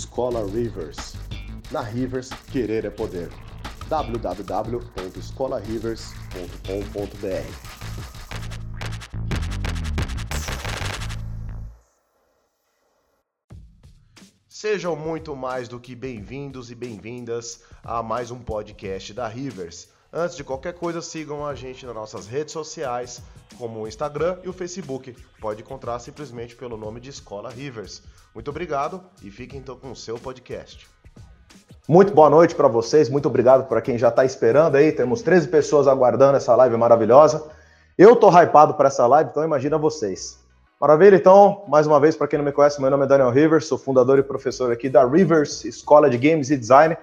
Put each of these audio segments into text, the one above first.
Escola Rivers. Na Rivers, querer é poder. www.escolarivers.com.br Sejam muito mais do que bem-vindos e bem-vindas a mais um podcast da Rivers. Antes de qualquer coisa, sigam a gente nas nossas redes sociais, como o Instagram e o Facebook. Pode encontrar simplesmente pelo nome de Escola Rivers. Muito obrigado e fiquem então com o seu podcast. Muito boa noite para vocês, muito obrigado para quem já está esperando aí. Temos 13 pessoas aguardando essa live maravilhosa. Eu tô hypado para essa live, então imagina vocês. Maravilha, então, mais uma vez, para quem não me conhece, meu nome é Daniel Rivers, sou fundador e professor aqui da Rivers Escola de Games e Design.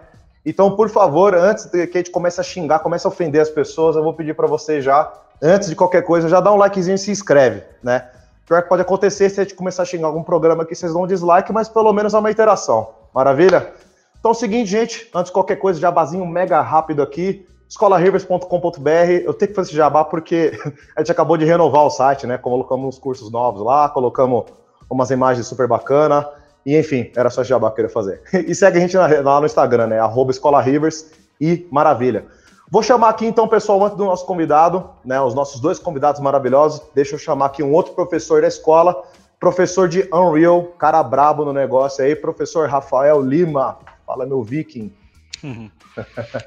Então, por favor, antes que a gente comece a xingar, comece a ofender as pessoas, eu vou pedir para você já, antes de qualquer coisa, já dá um likezinho e se inscreve, né? Pior que pode acontecer se a gente começar a xingar algum programa aqui, vocês dão um dislike, mas pelo menos é uma interação. Maravilha? Então é o seguinte, gente, antes de qualquer coisa, jabazinho mega rápido aqui, escolarivers.com.br. Eu tenho que fazer esse jabá porque a gente acabou de renovar o site, né? Colocamos uns cursos novos lá, colocamos umas imagens super bacanas. E enfim, era só esse jabá que eu queria fazer. E segue a gente lá no Instagram, né? Arroba Escola Rivers e maravilha. Vou chamar aqui então, pessoal, antes do nosso convidado, né? Os nossos dois convidados maravilhosos. Deixa eu chamar aqui um outro professor da escola, professor de Unreal, cara brabo no negócio aí, professor Rafael Lima. Fala, meu viking.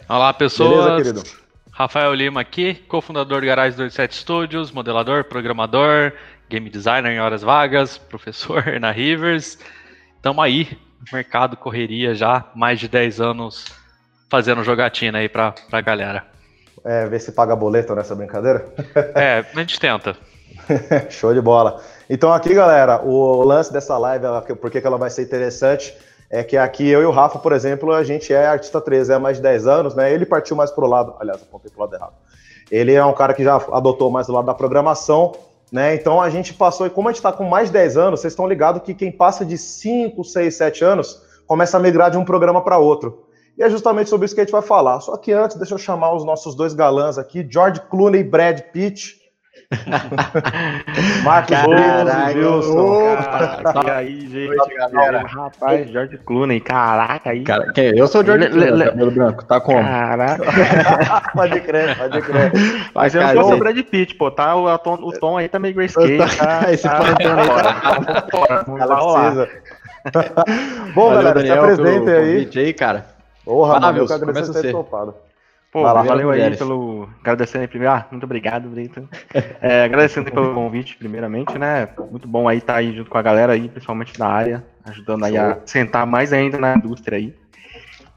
Olá, pessoas. Beleza, querido? Rafael Lima aqui, cofundador do Garage 27 Studios, modelador, programador, game designer em horas vagas, professor na Rivers. Estamos aí, mercado, correria já, mais de 10 anos fazendo jogatina aí pra, pra galera. É, ver se paga boleto nessa brincadeira? É, a gente tenta. Show de bola. Então aqui, galera, o lance dessa live, por que ela vai ser interessante, é que aqui eu e o Rafa, por exemplo, a gente é artista 13 há mais de 10 anos, né? Ele partiu mais pro lado, aliás, apontei pro lado errado. Ele é um cara que já adotou mais o lado da programação, né? Então a gente passou, e como a gente está com mais de 10 anos, vocês estão ligados que quem passa de 5, 6, 7 anos começa a migrar de um programa para outro. E é justamente sobre isso que a gente vai falar. Só que antes, deixa eu chamar os nossos dois galãs aqui, George Clooney e Brad Pitt. Marcos. Caraca, aí, gente, galera. Rapaz, George Clooney, caraca aí. Cara, quem? Eu sou o George Clooney, cabelo branco, tá como? Caraca. pode crer, pode crer. Mas eu não sou o Brad Pitt, pô, tá? O, tom, o tom aí tá meio grayscale, tá? Esse tá, plantão aí tá fora. Ela precisa. Bom, Valeu, galera, Daniel, se apresenta aí. aí, cara. Porra, ah, mano, eu que agradeço ter topado. Pô, lá, valeu aí pelo. Agradecendo aí primeiro. Ah, muito obrigado, Brito. É, agradecendo pelo convite, primeiramente, né? Muito bom aí estar tá aí junto com a galera aí, principalmente na área, ajudando aí a sentar mais ainda na indústria aí.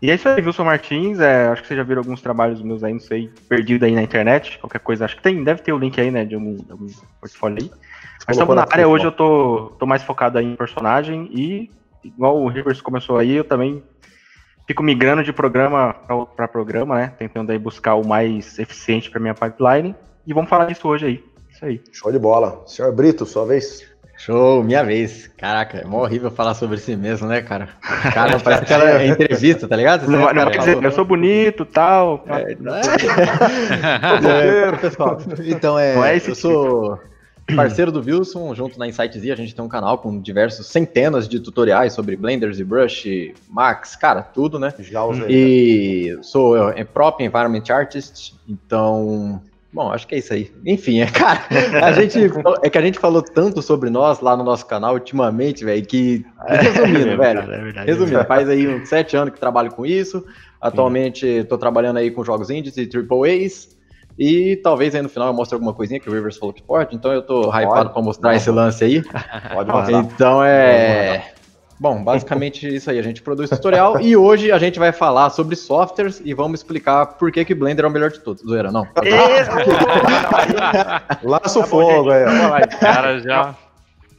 E é isso aí, Wilson Martins. É, acho que vocês já viram alguns trabalhos meus aí, não sei, perdido aí na internet. Qualquer coisa, acho que tem, deve ter o link aí, né, de algum, algum portfólio aí. Mas estamos na área, hoje eu tô, tô mais focado aí em personagem e, igual o Rivers começou aí, eu também fico migrando de programa para programa, né? Tentando aí buscar o mais eficiente para minha pipeline. E vamos falar disso hoje aí. Isso aí. Show de bola. Senhor Brito, sua vez. Show, minha vez. Caraca, é mó horrível falar sobre si mesmo, né, cara? Cara, parece que ela é entrevista, tá ligado? Não, não, quer dizer, eu sou bonito tal. É, não é... é, pessoal. Então, é, é eu sou parceiro do Wilson, junto na Insight Z, a gente tem um canal com diversos centenas de tutoriais sobre Blender, ZBrush, Max, cara, tudo, né? Já usei. E já. sou é, Prop Environment Artist, então Bom, acho que é isso aí. Enfim, é, cara, a gente, é que a gente falou tanto sobre nós lá no nosso canal ultimamente, velho, que. Resumindo, é, velho. É verdade, resumindo, faz aí uns sete anos que trabalho com isso. Atualmente estou trabalhando aí com jogos indies e triple A's. E talvez aí no final eu mostre alguma coisinha que o Rivers falou que pode, então eu tô hypado para mostrar pode. esse lance aí. Pode mostrar. Então é. Bom, basicamente isso aí. A gente produz tutorial e hoje a gente vai falar sobre softwares e vamos explicar por que, que Blender é o melhor de todos. Zoeira, não? Laça o fogo aí. Cara, já.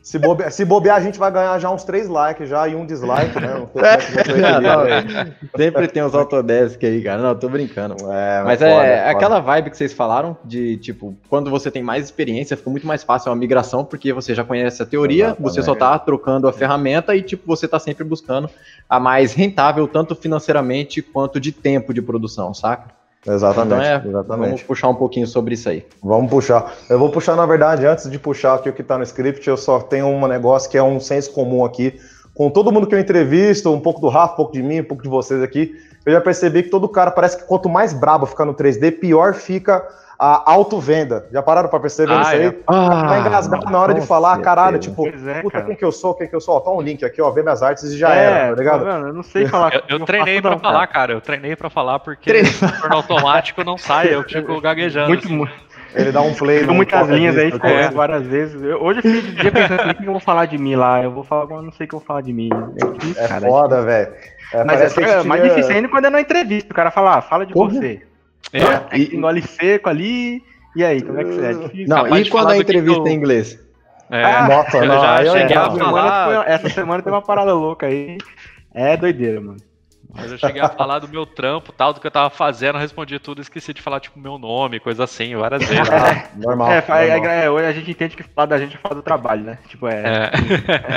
Se, bobe... Se bobear, a gente vai ganhar já uns três likes já e um dislike, né? Um não, sempre tem uns Autodesk aí, cara. Não, tô brincando. É, mas, mas é foda, é aquela vibe que vocês falaram de, tipo, quando você tem mais experiência, fica muito mais fácil uma migração, porque você já conhece a teoria, Exatamente. você só tá trocando a ferramenta e, tipo, você tá sempre buscando a mais rentável, tanto financeiramente quanto de tempo de produção, saca? Exatamente, então é, exatamente. Vamos puxar um pouquinho sobre isso aí. Vamos puxar. Eu vou puxar, na verdade, antes de puxar aqui o que está no script, eu só tenho um negócio que é um senso comum aqui. com todo mundo que eu entrevisto, um pouco do Rafa, um pouco de mim, um pouco de vocês aqui, eu já percebi que todo cara parece que quanto mais brabo fica no 3D, pior fica a auto-venda. Já pararam pra perceber ah, isso aí? É. Ah, vai engasgar na hora de falar, caralho, tipo, é, puta, cara. quem que eu sou, quem que eu sou? Ó, tá um link aqui, ó, vê minhas artes e já é, era, tá ligado? Tá eu não sei falar. Eu, eu treinei pra não, falar, cara. eu treinei pra falar porque no automático não sai, eu fico gaguejando. Muito, assim. muito. Ele dá um play. Ficou muitas linhas aí, ficou é. várias vezes. Eu, hoje eu fiquei de dia pensando o que eu vou falar de mim lá. Eu vou falar, eu não sei o que eu vou falar de mim. É, difícil, é cara, foda, velho. É, Mas é, mais difícil ainda quando é na entrevista. O cara fala, ah, fala de Porra. você. É, é e, engole seco ali. E aí, como é que você é? Difícil. Não, e quando a entrevista em inglês? É, ah, Nossa, eu não, já cheguei a falar. Essa semana tem uma parada louca aí. É doideira, mano. Mas eu cheguei a falar do meu trampo, tal, do que eu tava fazendo, respondi tudo, esqueci de falar, tipo, meu nome, coisa assim, várias vezes. Ah, normal. É, normal. É, hoje a gente entende que falar da gente é falar do trabalho, né? Tipo, é.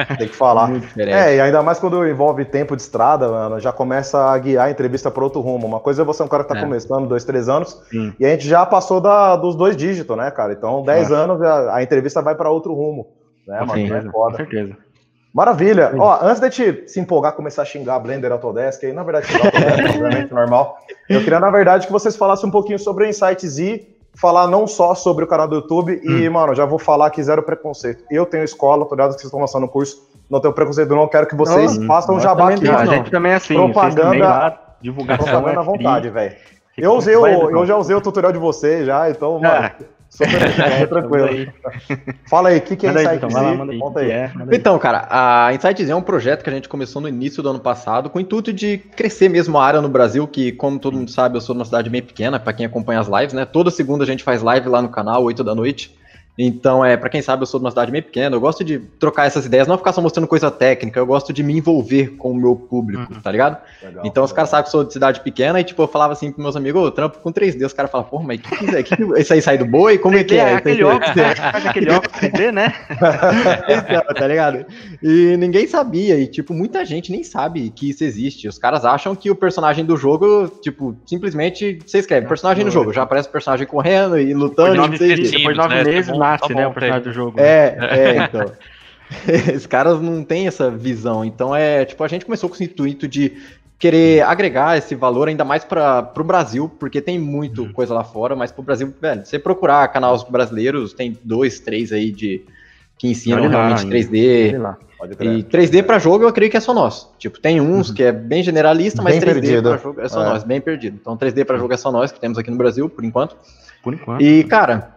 é. Tem que falar. É, e ainda mais quando envolve tempo de estrada, mano, já começa a guiar a entrevista para outro rumo. Uma coisa é você é um cara que tá é. começando, dois, três anos, Sim. e a gente já passou da, dos dois dígitos, né, cara? Então, dez anos, a, a entrevista vai para outro rumo. Né, mano? Sim, é foda. Com certeza. Maravilha. Ó, antes de te se empolgar, começar a xingar Blender Autodesk, aí na verdade Autodesk, obviamente normal. Eu queria na verdade que vocês falassem um pouquinho sobre o Insights e falar não só sobre o canal do YouTube e, hum. mano, já vou falar que zero preconceito. Eu tenho escola, tô ligado que vocês estão lançando o curso, não tenho preconceito, não quero que vocês não, façam um jabá aqui. a gente também é assim, propaganda, divulgação propaganda à vontade, velho. Eu usei o, eu já usei o tutorial de vocês já, então, mano, ah. Super, tranquilo. Fala aí, o que, que é Insight então, Conta aí. É, então, cara, a Insight é um projeto que a gente começou no início do ano passado com o intuito de crescer mesmo a área no Brasil, que, como todo mundo sabe, eu sou de uma cidade bem pequena, para quem acompanha as lives, né? Toda segunda a gente faz live lá no canal, 8 da noite. Então, é, para quem sabe, eu sou de uma cidade meio pequena, eu gosto de trocar essas ideias, não ficar só mostrando coisa técnica, eu gosto de me envolver com o meu público, uhum. tá ligado? Legal, então, legal. os caras sabem que eu sou de cidade pequena e, tipo, eu falava assim pros meus amigos, ô, oh, trampo com 3D, os caras falam, porra, mas que, que, que, que isso aí sai do boi? Como é que é? é aquele óculos, né? faz aquele óculos 3D, né? então, tá ligado? E ninguém sabia, e, tipo, muita gente nem sabe que isso existe. Os caras acham que o personagem do jogo, tipo, simplesmente, você escreve, personagem no jogo, já aparece o personagem correndo e lutando. Depois de nove, depois de nove né? Meses, tá né, o personagem do jogo. É, né? é, então. Os caras não têm essa visão. Então é, tipo, a gente começou com esse intuito de querer agregar esse valor ainda mais para o Brasil, porque tem muito uhum. coisa lá fora, mas para o Brasil, velho, você procurar canais brasileiros, tem dois, três aí de que ensinam Pode realmente lá, 3D. E 3D para jogo eu creio que é só nós. Tipo, tem uns uhum. que é bem generalista, mas bem 3D para jogo é só é. nós, bem perdido. Então 3D para jogo é só nós que temos aqui no Brasil, por enquanto. Por enquanto. E, cara,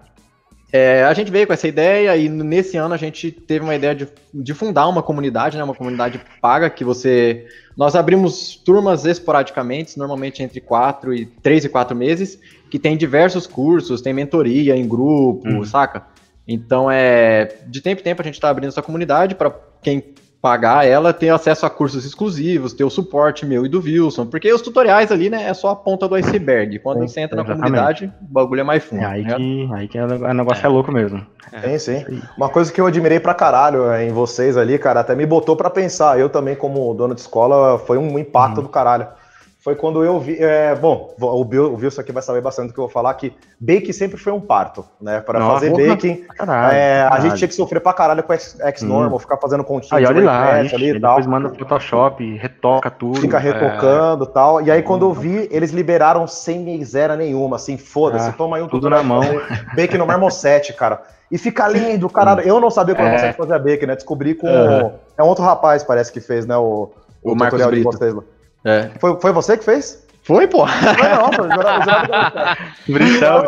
é, a gente veio com essa ideia e nesse ano a gente teve uma ideia de, de fundar uma comunidade, né, uma comunidade paga que você. Nós abrimos turmas esporadicamente, normalmente entre quatro e três e quatro meses, que tem diversos cursos, tem mentoria em grupo, uhum. saca? Então é de tempo em tempo a gente está abrindo essa comunidade para quem pagar ela, ter acesso a cursos exclusivos, ter o suporte meu e do Wilson, porque os tutoriais ali, né, é só a ponta do iceberg. Quando você entra exatamente. na comunidade, o bagulho é mais fundo. É aí, né? que, aí que é, o negócio é, é louco mesmo. Sim, sim. Uma coisa que eu admirei pra caralho é, em vocês ali, cara, até me botou para pensar. Eu também, como dono de escola, foi um impacto uhum. do caralho foi quando eu vi. É, bom, o, Bill, o Wilson aqui vai saber bastante do que eu vou falar, que bake sempre foi um parto, né? Para fazer porra, baking, caralho, é, caralho. a gente tinha que sofrer pra caralho com X-Normal, hum. ficar fazendo continha aí, olha lá, ixi, ali e tal. Depois manda Photoshop, retoca tudo. Fica retocando e é. tal. E aí, quando eu vi, eles liberaram sem miséria nenhuma, assim, foda-se, ah, toma aí um tudo na mão. Bake no Marmoset, cara. E fica lindo, caralho. Eu não sabia como é. você fazia bake, né? Descobri com. É um outro rapaz, parece que fez, né? O, o, o tutorial Brito. de vocês lá. É. Foi, foi você que fez? Foi, pô. Foi não, pô. Britão, eu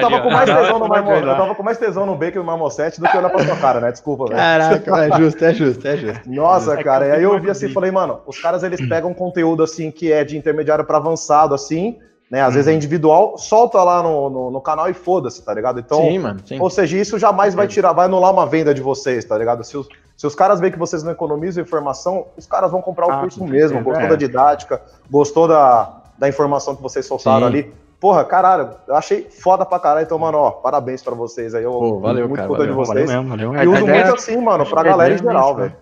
tava com mais tesão no Marmo, Eu tava com mais tesão no Bacon no Marmosete do que olhar pra sua cara, né? Desculpa, velho. Caraca, é justo, é justo, é justo. Nossa, é cara. E aí eu vi assim e falei, mano, os caras eles pegam conteúdo assim que é de intermediário pra avançado, assim, né? Às vezes é uhum. individual, solta lá no, no, no canal e foda-se, tá ligado? Então, sim, mano, sim. ou seja, isso jamais vai tirar, vai anular uma venda de vocês, tá ligado? Se os, se os caras veem que vocês não economizam informação, os caras vão comprar o ah, curso mesmo. Gostou é. da didática, gostou da, da informação que vocês soltaram sim. ali. Porra, caralho, eu achei foda pra caralho. Então, mano, ó, parabéns pra vocês aí. Eu Pô, valeu, muito cara, valeu, de vocês. Valeu mesmo, valeu. E uso muito assim, mano, pra galera em geral, velho.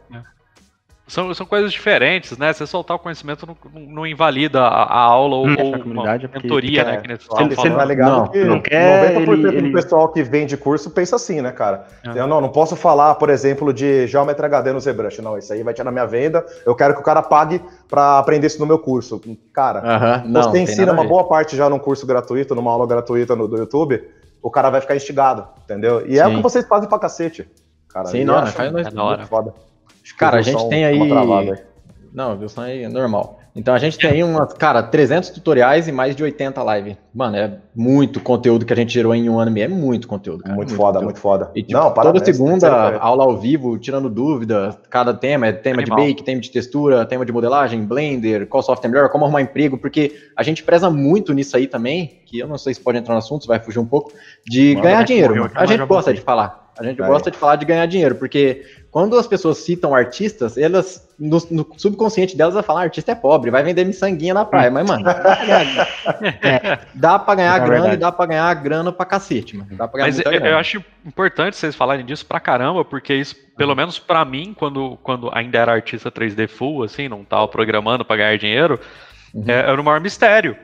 São, são coisas diferentes, né? Você soltar o conhecimento não, não invalida a, a aula ou, hum, ou uma é mentoria, né? Que você ele, tá ligado não, que não quer, 90% ele, do pessoal que vende curso pensa assim, né, cara? É. Eu não, não posso falar, por exemplo, de Geometry HD no ZBrush. Não, isso aí vai tirar minha venda. Eu quero que o cara pague para aprender isso no meu curso. Cara, uh -huh. não, você ensina uma boa parte já num curso gratuito, numa aula gratuita no, do YouTube, o cara vai ficar instigado, entendeu? E Sim. é o que vocês fazem pra cacete. Cara, Sim, não, faz nós. É. Foda. Cara, a gente tem aí. Não, viu? Só aí é normal. Então a gente tem aí umas, cara, 300 tutoriais e mais de 80 lives. Mano, é muito conteúdo que a gente gerou em um ano e meio. É muito conteúdo. Cara. Muito, muito foda, conteúdo. muito foda. E, tipo, Não, parabéns, toda segunda, aula ao vivo, tirando dúvida. Cada tema é tema Animal. de bake, tema de textura, tema de modelagem, Blender, qual software é melhor, como arrumar emprego, porque a gente preza muito nisso aí também, que eu não sei se pode entrar no assunto, vai fugir um pouco, de Mano, ganhar dinheiro. A gente gosta de falar. A gente gosta de falar de ganhar dinheiro, porque quando as pessoas citam artistas, elas, no, no subconsciente delas, elas falam, ah, artista é pobre, vai vender miçanguinha na praia. Mas, mano, é, dá pra ganhar é grana e dá pra ganhar grana pra cacete, mano. Dá pra ganhar Mas eu, eu, acho importante vocês falarem disso pra caramba, porque isso, pelo uhum. menos pra mim, quando, quando ainda era artista 3D full, assim, não tava programando pra ganhar dinheiro, uhum. é, era o maior mistério.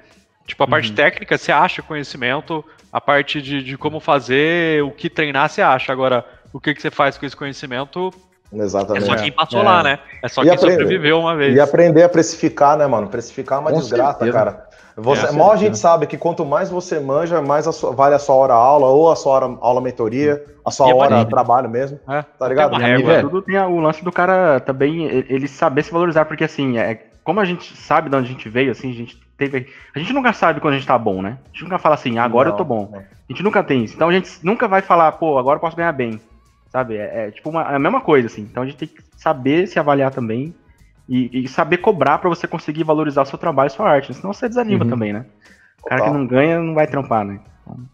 Tipo, a parte uhum. técnica, você acha conhecimento, a parte de, de como fazer, o que treinar, você acha. Agora, o que, que você faz com esse conhecimento Exatamente. É só quem passou é. lá, né? É só e quem aprender, sobreviveu uma vez. E aprender a precificar, né, mano? Precificar é uma Com desgraça, certeza. cara. Você, é, mal a gente sabe que quanto mais você manja, mais a sua, vale a sua hora aula, ou a sua hora aula mentoria, a sua hora trabalho mesmo. É. Tá ligado? Tem régua, tudo tem o lance do cara também, ele saber se valorizar, porque assim, é, como a gente sabe de onde a gente veio, assim, a gente teve. A gente nunca sabe quando a gente tá bom, né? A gente nunca fala assim, agora não, eu tô bom. Não. A gente nunca tem isso. Então a gente nunca vai falar, pô, agora eu posso ganhar bem. Sabe? É, é tipo uma, é a mesma coisa, assim. Então a gente tem que saber se avaliar também e, e saber cobrar para você conseguir valorizar o seu trabalho e sua arte. Senão você desanima uhum. também, né? O cara que não ganha não vai trampar, né?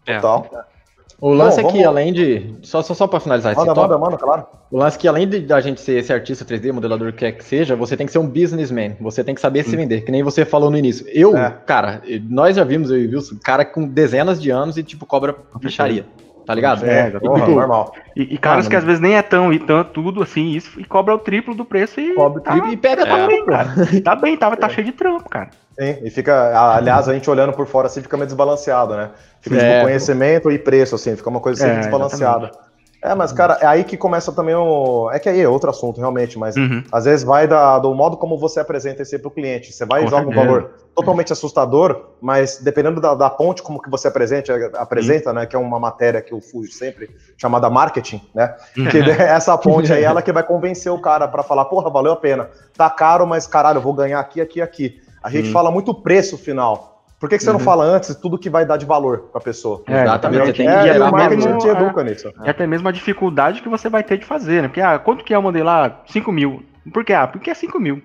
Então, Total. É. O lance Bom, é que, além de. Só, só, só para finalizar manda, esse manda, manda, claro. O lance é que, além de da gente ser esse artista 3D, modelador que quer que seja, você tem que ser um businessman. Você tem que saber hum. se vender, que nem você falou no início. Eu, é. cara, nós já vimos, eu e o Wilson, cara com dezenas de anos e, tipo, cobra ficharia. Tá ligado? É, é porra, tipo, normal. E, e caras ah, que às vezes nem é tão e tanto, tudo assim, isso, e cobra o triplo do preço e. Cobra o tá, triplo e pega é. bem, cara. Tá bem, tá, tá cheio de trampo, cara. Sim, e fica, aliás, a gente olhando por fora assim fica meio desbalanceado, né? Fica é, tipo conhecimento e preço, assim, fica uma coisa assim é, desbalanceada. Exatamente. É, mas, cara, é aí que começa também o. É que aí é outro assunto, realmente, mas uhum. às vezes vai da, do modo como você apresenta esse para o cliente. Você vai e joga um valor totalmente assustador, mas dependendo da, da ponte como que você apresenta, apresenta, uhum. né? Que é uma matéria que eu fujo sempre, chamada marketing, né? Uhum. Que essa ponte aí, ela que vai convencer o cara para falar, porra, valeu a pena. Tá caro, mas caralho, eu vou ganhar aqui, aqui, aqui. A gente uhum. fala muito preço final. Por que, que você uhum. não fala antes tudo que vai dar de valor para a pessoa? É, exatamente, você tem que é, o marketing te educa nisso. E até mesmo a dificuldade que você vai ter de fazer, né? Porque, ah, quanto que é modelar 5 mil? Por quê? Ah, porque é 5 mil.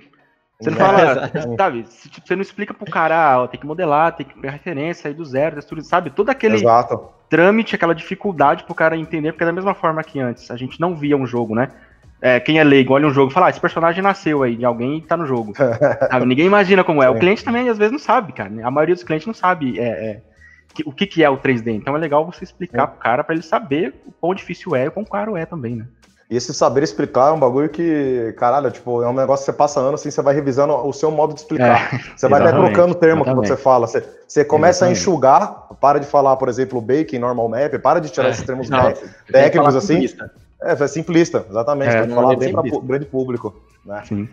Você não fala, é, sabe? Tipo, você não explica pro cara, ah, ó, tem que modelar, tem que pegar referência aí do zero, tudo, sabe? Todo aquele Exato. trâmite, aquela dificuldade pro cara entender, porque é da mesma forma que antes, a gente não via um jogo, né? É, quem é leigo olha um jogo e fala, ah, esse personagem nasceu aí de alguém e tá no jogo. Ninguém imagina como é. O cliente também às vezes não sabe, cara. A maioria dos clientes não sabe é, é, que, o que, que é o 3D. Então é legal você explicar é. pro cara para ele saber o quão difícil é e o quão caro é também, né? E esse saber explicar é um bagulho que, caralho, tipo, é um negócio que você passa anos assim, você vai revisando o seu modo de explicar. É, você vai até trocando o termo exatamente. que você fala. Você, você começa exatamente. a enxugar, para de falar, por exemplo, bacon, normal map, para de tirar é. esses termos não, técnicos assim. É, é simplista, exatamente, é, falar bem para o grande público. Né? Sim.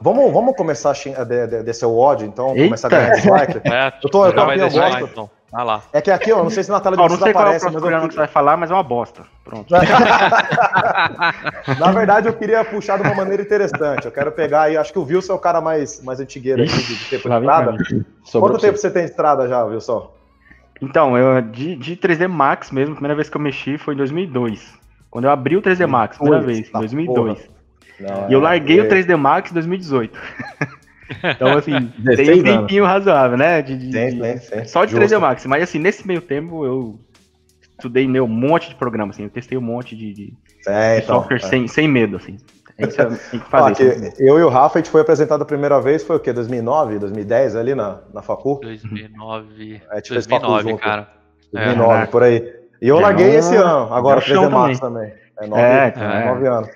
Vamos, vamos começar a de, de, descer o ódio, então, Eita. começar a ganhar dislike. É, eu tô, eu tô aqui, eu gosto. Então. Ah lá. É que aqui, ó, não sei se na tela de vocês não sei aparece, qual é o mas eu... que você vai falar, mas é uma bosta. Pronto. na verdade, eu queria puxar de uma maneira interessante. Eu quero pegar aí, acho que o Wilson é o cara mais, mais antigueiro aqui de, de tempo de estrada. Quanto tempo você tem de estrada já, Wilson? Então, eu de, de 3D Max mesmo, a primeira vez que eu mexi foi em 2002. Quando eu abri o 3D Max, primeira vez, em 2002. Não, e eu larguei é... o 3D Max em 2018. então, assim, tem um tempinho razoável, né? De, de, tem, tem, tem. Só de Justo. 3D Max. Mas, assim, nesse meio tempo, eu estudei meu, um monte de programa, assim. Eu testei um monte de, de, é, então, software é. sem, sem medo, assim. Tem que, tem que fazer ah, que eu e o Rafa, a gente foi apresentado a primeira vez, foi o quê? 2009, 2010, ali na, na Facu? 2009. É, 2009, cara. 2009, é. por aí. E eu larguei esse ano, agora 3D Max também. também. É nove, é, é, nove anos.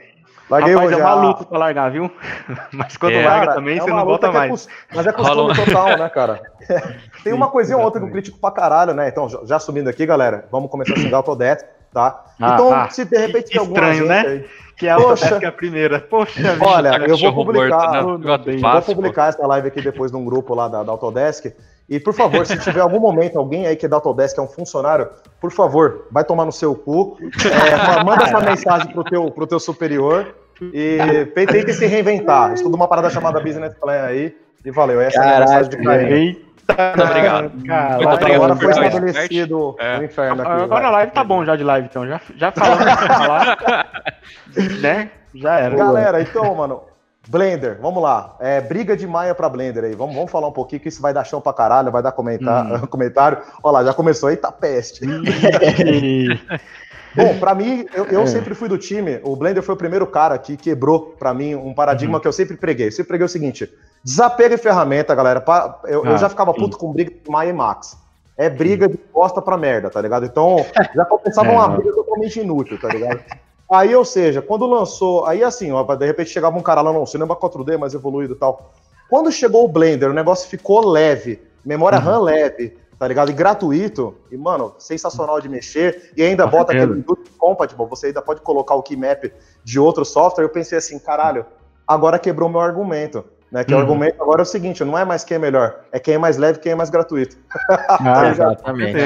Larguei Rapaz, hoje. É maluco pra largar, viu? Mas quando é, larga cara, também, é você não volta é mais. É, mas é costume total, né, cara? Tem uma coisinha ou outra que eu critico pra caralho, né? Então, já assumindo aqui, galera, vamos começar a xingar o Autodesk, tá? Ah, então, ah, se de repente tem alguma Estranho, né? Aí, que é a Poxa. a primeira. Poxa, olha, eu vou publicar, morto, né? eu vou publicar essa live aqui depois num grupo lá da, da Autodesk. E por favor, se tiver algum momento alguém aí que é da Autodesk, é um funcionário, por favor, vai tomar no seu cu, é, manda essa mensagem pro teu, pro teu superior e tem que se reinventar. Estuda uma parada chamada Business Plan aí e valeu. Essa Caraca, é a mensagem de carinho. Muito obrigado. Cara, Muito obrigado agora foi estabelecido é. o inferno aqui. Agora a live tá bom já de live, então. Já, já falamos falar. né? Já era. Galera, então, mano, Blender, vamos lá. É, briga de Maia para Blender aí. Vamos, vamos falar um pouquinho que isso vai dar chão pra caralho, vai dar comentar, hum. comentário. Olha lá, já começou. Eita peste. Bom, para mim, eu, eu é. sempre fui do time. O Blender foi o primeiro cara que quebrou para mim um paradigma uhum. que eu sempre preguei. Eu sempre preguei o seguinte: desapega de ferramenta, galera. Eu, ah, eu já ficava sim. puto com briga de Maia e Max. É briga de bosta pra merda, tá ligado? Então, já começava é, uma briga totalmente inútil, tá ligado? Aí, ou seja, quando lançou, aí assim, ó, de repente chegava um cara lá, não, cinema 4D mais evoluído e tal. Quando chegou o Blender, o negócio ficou leve, memória uhum. RAM leve, tá ligado? E gratuito, e mano, sensacional de mexer, e ainda bota aquele compatible, você ainda pode colocar o keymap de outro software. Eu pensei assim, caralho, agora quebrou meu argumento. Né, que uhum. o argumento agora é o seguinte: não é mais quem é melhor, é quem é mais leve, quem é mais gratuito. Ah, exatamente.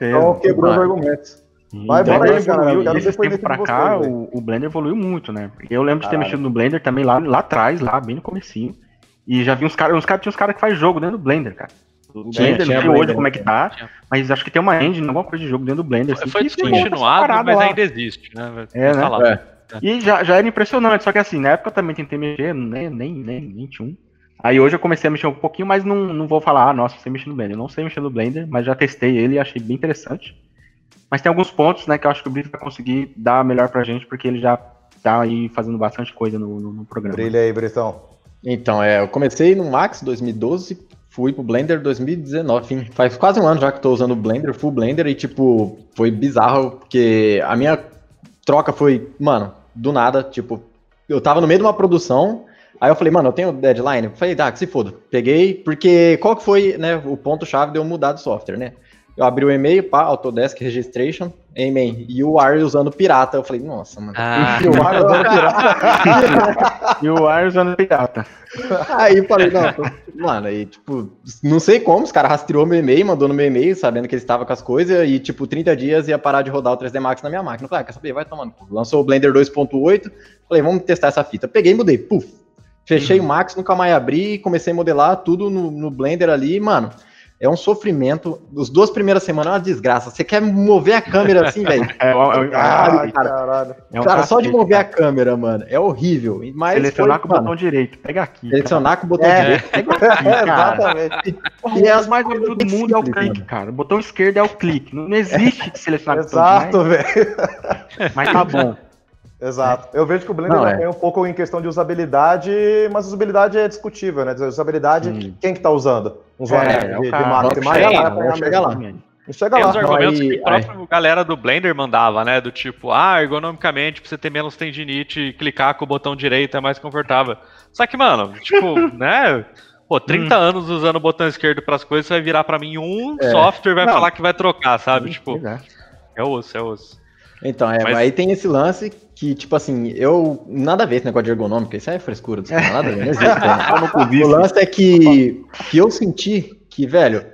Então quebrou o argumento. Vai, bora aí, cara. Eu quero esse tempo pra cá, o, o, Blender evoluiu muito, né? Eu lembro de ter mexido no Blender também lá, lá atrás, lá bem no comecinho. E já vi uns caras, uns caras tinha uns caras que faz jogo dentro do Blender, cara. O tinha, Blender, não sei hoje como é que tá, tinha. mas acho que tem uma engine, alguma coisa de jogo dentro do Blender. Assim, foi descontinuado, mas lá. ainda existe, né? É, né? É. E já, já era impressionante, só que assim, na época eu também tentei mexer, nem, nem, nem, nem tinha um. Aí hoje eu comecei a mexer um pouquinho, mas não, não vou falar, ah, nossa, você mexer no Blender. Eu não sei mexer no Blender, mas já testei ele e achei bem interessante. Mas tem alguns pontos, né, que eu acho que o Brito vai conseguir dar melhor pra gente, porque ele já tá aí fazendo bastante coisa no, no, no programa. Brilha aí, Britão. Então, é, eu comecei no Max 2012, fui pro Blender 2019, enfim, faz quase um ano já que tô usando o Blender, full Blender, e tipo, foi bizarro, porque a minha troca foi, mano, do nada, tipo, eu tava no meio de uma produção, aí eu falei, mano, eu tenho deadline? Eu falei, tá, que se foda. Peguei, porque qual que foi, né, o ponto-chave de eu mudar de software, né? Eu abri o e-mail, pá, Autodesk Registration, Amen. E o Ar usando pirata. Eu falei, nossa, mano. Ah. E o Ar usando pirata. e o Ar usando pirata. Aí falei, não, mano, aí, tipo, não sei como, os caras rastreou meu e-mail, mandou no meu e-mail, sabendo que ele estava com as coisas, e, tipo, 30 dias ia parar de rodar o 3D Max na minha máquina. Eu falei, ah, quer saber? Vai tomando. Lançou o Blender 2.8. Falei, vamos testar essa fita. Peguei e mudei. Puf. Fechei uhum. o Max, nunca mais abri, comecei a modelar tudo no, no Blender ali, mano é um sofrimento. As duas primeiras semanas é uma desgraça. Você quer mover a câmera assim, velho? É, é, é, cara, cara, é um cara só de mover cara. a câmera, mano, é horrível. Mas Selecionar foi, com o botão direito, pega aqui. Selecionar cara. com o botão é, direito, pega aqui, Exatamente. E é as mais do mundo é o clique, mano. cara. O botão esquerdo é o clique. Não existe selecionar com o botão direito. Exato, velho. Mas tá bom. Exato. Eu vejo que o Blender é. um pouco em questão de usabilidade, mas usabilidade é discutível, né? Usabilidade, hum. quem que tá usando? Um usuário é, de, é de marketing mais? Chega lá, chega lá. Chega Tem lá. os argumentos aí, que a própria aí. galera do Blender mandava, né? Do tipo, ah, ergonomicamente, pra você ter menos tendinite, clicar com o botão direito é mais confortável. Só que, mano, tipo, né? Pô, 30 hum. anos usando o botão esquerdo pras coisas, você vai virar pra mim um é. software vai Não. falar que vai trocar, sabe? tipo, é. é osso, é osso. Então, é, Mas... aí tem esse lance que, tipo assim, eu. Nada a ver esse negócio de ergonômica, isso é frescura nada a ver, não existe. Né? o lance é que, que eu senti que, velho,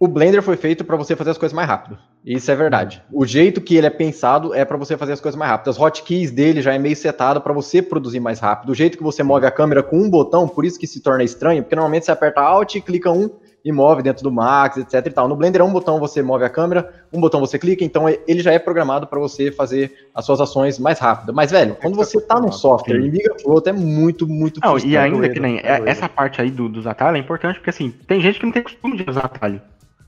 o Blender foi feito para você fazer as coisas mais rápido. Isso é verdade. O jeito que ele é pensado é para você fazer as coisas mais rápido. As hotkeys dele já é meio setado para você produzir mais rápido. O jeito que você move a câmera com um botão, por isso que se torna estranho, porque normalmente você aperta Alt e clica um e move dentro do Max, etc e tal. No Blender é um botão você move a câmera, um botão você clica, então ele já é programado para você fazer as suas ações mais rápido. Mas, velho, quando você tá no software e liga pro outro, é muito, muito Não, e ainda que nem é, essa parte aí do, dos atalhos é importante, porque assim, tem gente que não tem costume de usar atalho.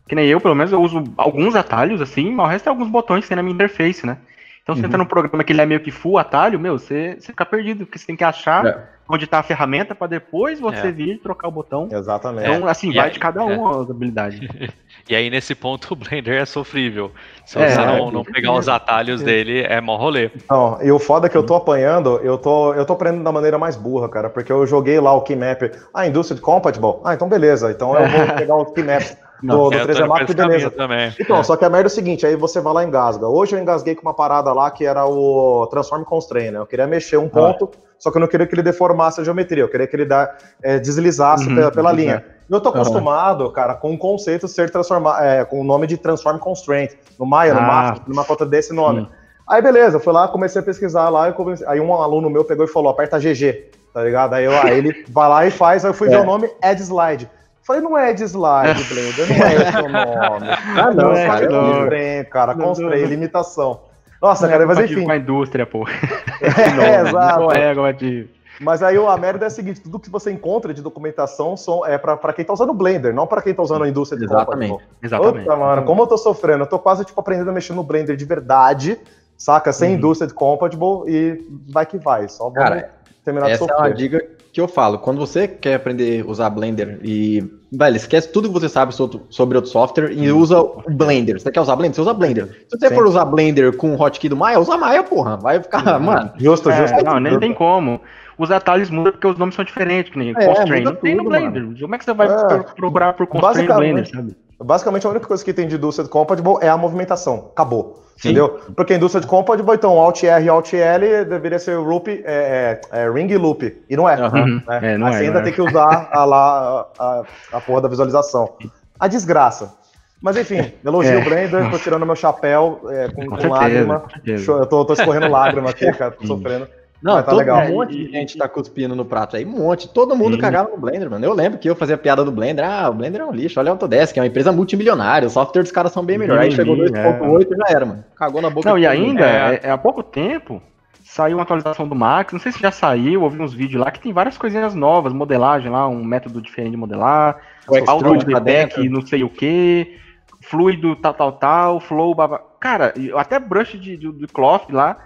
Que nem eu, pelo menos, eu uso alguns atalhos, assim, mas o resto é alguns botões que tem na minha interface, né? Então você uhum. entra num programa que ele é meio que full atalho, meu, você, você fica perdido, porque você tem que achar é. onde está a ferramenta para depois você é. vir trocar o botão. Exatamente. Então, assim, vai aí, de cada um é. as habilidades. e aí, nesse ponto, o Blender é sofrível. Se é, você não, não pegar os atalhos dele, é mó rolê. Não, e o foda é que eu tô apanhando, eu tô, eu tô aprendendo da maneira mais burra, cara, porque eu joguei lá o Keymap. Ah, Industrial Compatible? Ah, então beleza. Então eu vou pegar o Keymap do, do 3D Max, beleza. Também. Então, só que a merda é o seguinte, aí você vai lá e engasga. Hoje eu engasguei com uma parada lá que era o Transform Constraint, né? Eu queria mexer um ponto, ah. só que eu não queria que ele deformasse a geometria, eu queria que ele da, é, deslizasse uhum, pela, pela linha. Eu tô acostumado, uhum. cara, com o conceito ser transformado, é, com o nome de Transform Constraint. No Maya, no ah. Max, numa conta desse nome. Sim. Aí beleza, eu fui lá, comecei a pesquisar lá, comecei... aí um aluno meu pegou e falou, aperta GG, tá ligado? Aí, eu, aí ele vai lá e faz, aí eu fui é. ver o nome, Add Slide. Falei, não é de slide, Blender, não é esse o nome. ah, não, não é, cara, não. Constraint, cara, constraint, limitação. Nossa, não cara, é mas enfim. Com a indústria, pô. é, exato. Não é de... Mas aí a merda é a seguinte: tudo que você encontra de documentação são, é para quem tá usando o Blender, não para quem tá usando a indústria de Exatamente. Compra, Exatamente. Puta, mano, como eu tô sofrendo, eu tô quase tipo aprendendo a mexer no Blender de verdade, saca? Sem uhum. indústria de compatible e vai que vai. Só vamos Cara, terminar de sofrer. Essa é uma dica que eu falo. Quando você quer aprender a usar Blender e Velho, esquece tudo que você sabe sobre outro software e usa o Blender. Você quer usar Blender? Você usa Blender. Se você Sim. for usar Blender com o hotkey do Maya, usa Maya, porra. Vai ficar, mano. Justo, é, justo. Não, nem tem como. Os atalhos mudam porque os nomes são diferentes, que nem é, Constraint. Não tem no Blender. Mano. Como é que você vai é. procurar por Constraint no Blender, sabe? Basicamente, a única coisa que tem de indústria de compatible é a movimentação. Acabou. Sim. Entendeu? Porque a indústria de compatible, então, Alt R e Alt L deveria ser loop, é, é, é ring loop. E não é. Uhum. Né? é não Mas é, ainda tem que usar a, lá, a, a porra da visualização. A desgraça. Mas enfim, elogio é. o Blender, tô tirando meu chapéu é, com, com, com certeza, lágrima. Com eu tô escorrendo lágrima aqui, cara, tô sofrendo. Não, tá todo, legal. um monte de gente tá cuspindo no prato aí, um monte. Todo mundo Sim. cagava no Blender, mano. Eu lembro que eu fazia piada do Blender. Ah, o Blender é um lixo. Olha a Autodesk, é uma empresa multimilionária. O software dos caras são bem melhor. Aí chegou 2.8 e já era, mano. Cagou na boca. Não, e ainda, é. é, há pouco tempo, saiu uma atualização do Max. Não sei se já saiu, ouvi uns vídeos lá que tem várias coisinhas novas, modelagem lá, um método diferente de modelar. Auto de não sei o que. Fluido, tal, tal, tal. Flow, baba. Cara, até brush de, de, de cloth lá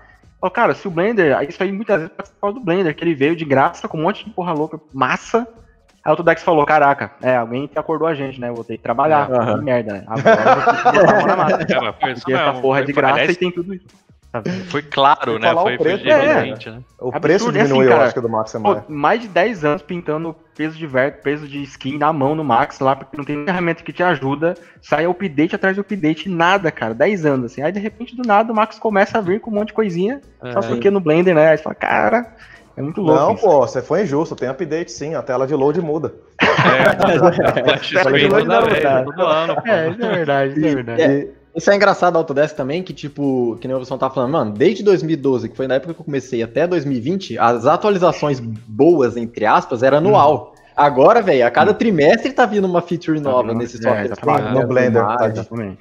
Ó, cara, se o Blender, isso aí muitas vezes pode ser do Blender, que ele veio de graça com um monte de porra louca, massa. Aí o Autodex falou, caraca, é, alguém acordou a gente, né? Eu vou ter que trabalhar, uhum. que merda, né? Agora eu vou ter que botar a mão na massa. É, porque essa porra é de graça e tem tudo isso. Foi claro, né? Foi, o preço, é, né? O preço Absurdo, diminuiu, assim, cara, eu acho que do Max é mais. Pô, mais de 10 anos pintando peso de ver, peso de skin na mão no Max lá, porque não tem ferramenta que te ajuda. Sai update atrás de update, nada, cara. 10 anos, assim. Aí de repente, do nada, o Max começa a vir com um monte de coisinha. É. Só porque no Blender, né? Aí você fala, cara. É muito louco. Não, isso. pô, você foi injusto. Tem update sim, a tela de load muda. É, é, é, é, isso é verdade, isso é verdade. Isso é engraçado da Autodesk também, que tipo, que nem o Wilson tá falando, mano, desde 2012, que foi na época que eu comecei, até 2020, as atualizações boas, entre aspas, era anual. Hum. Agora, velho, a cada trimestre tá vindo uma feature tá nova nesse software. É, no Blender, tá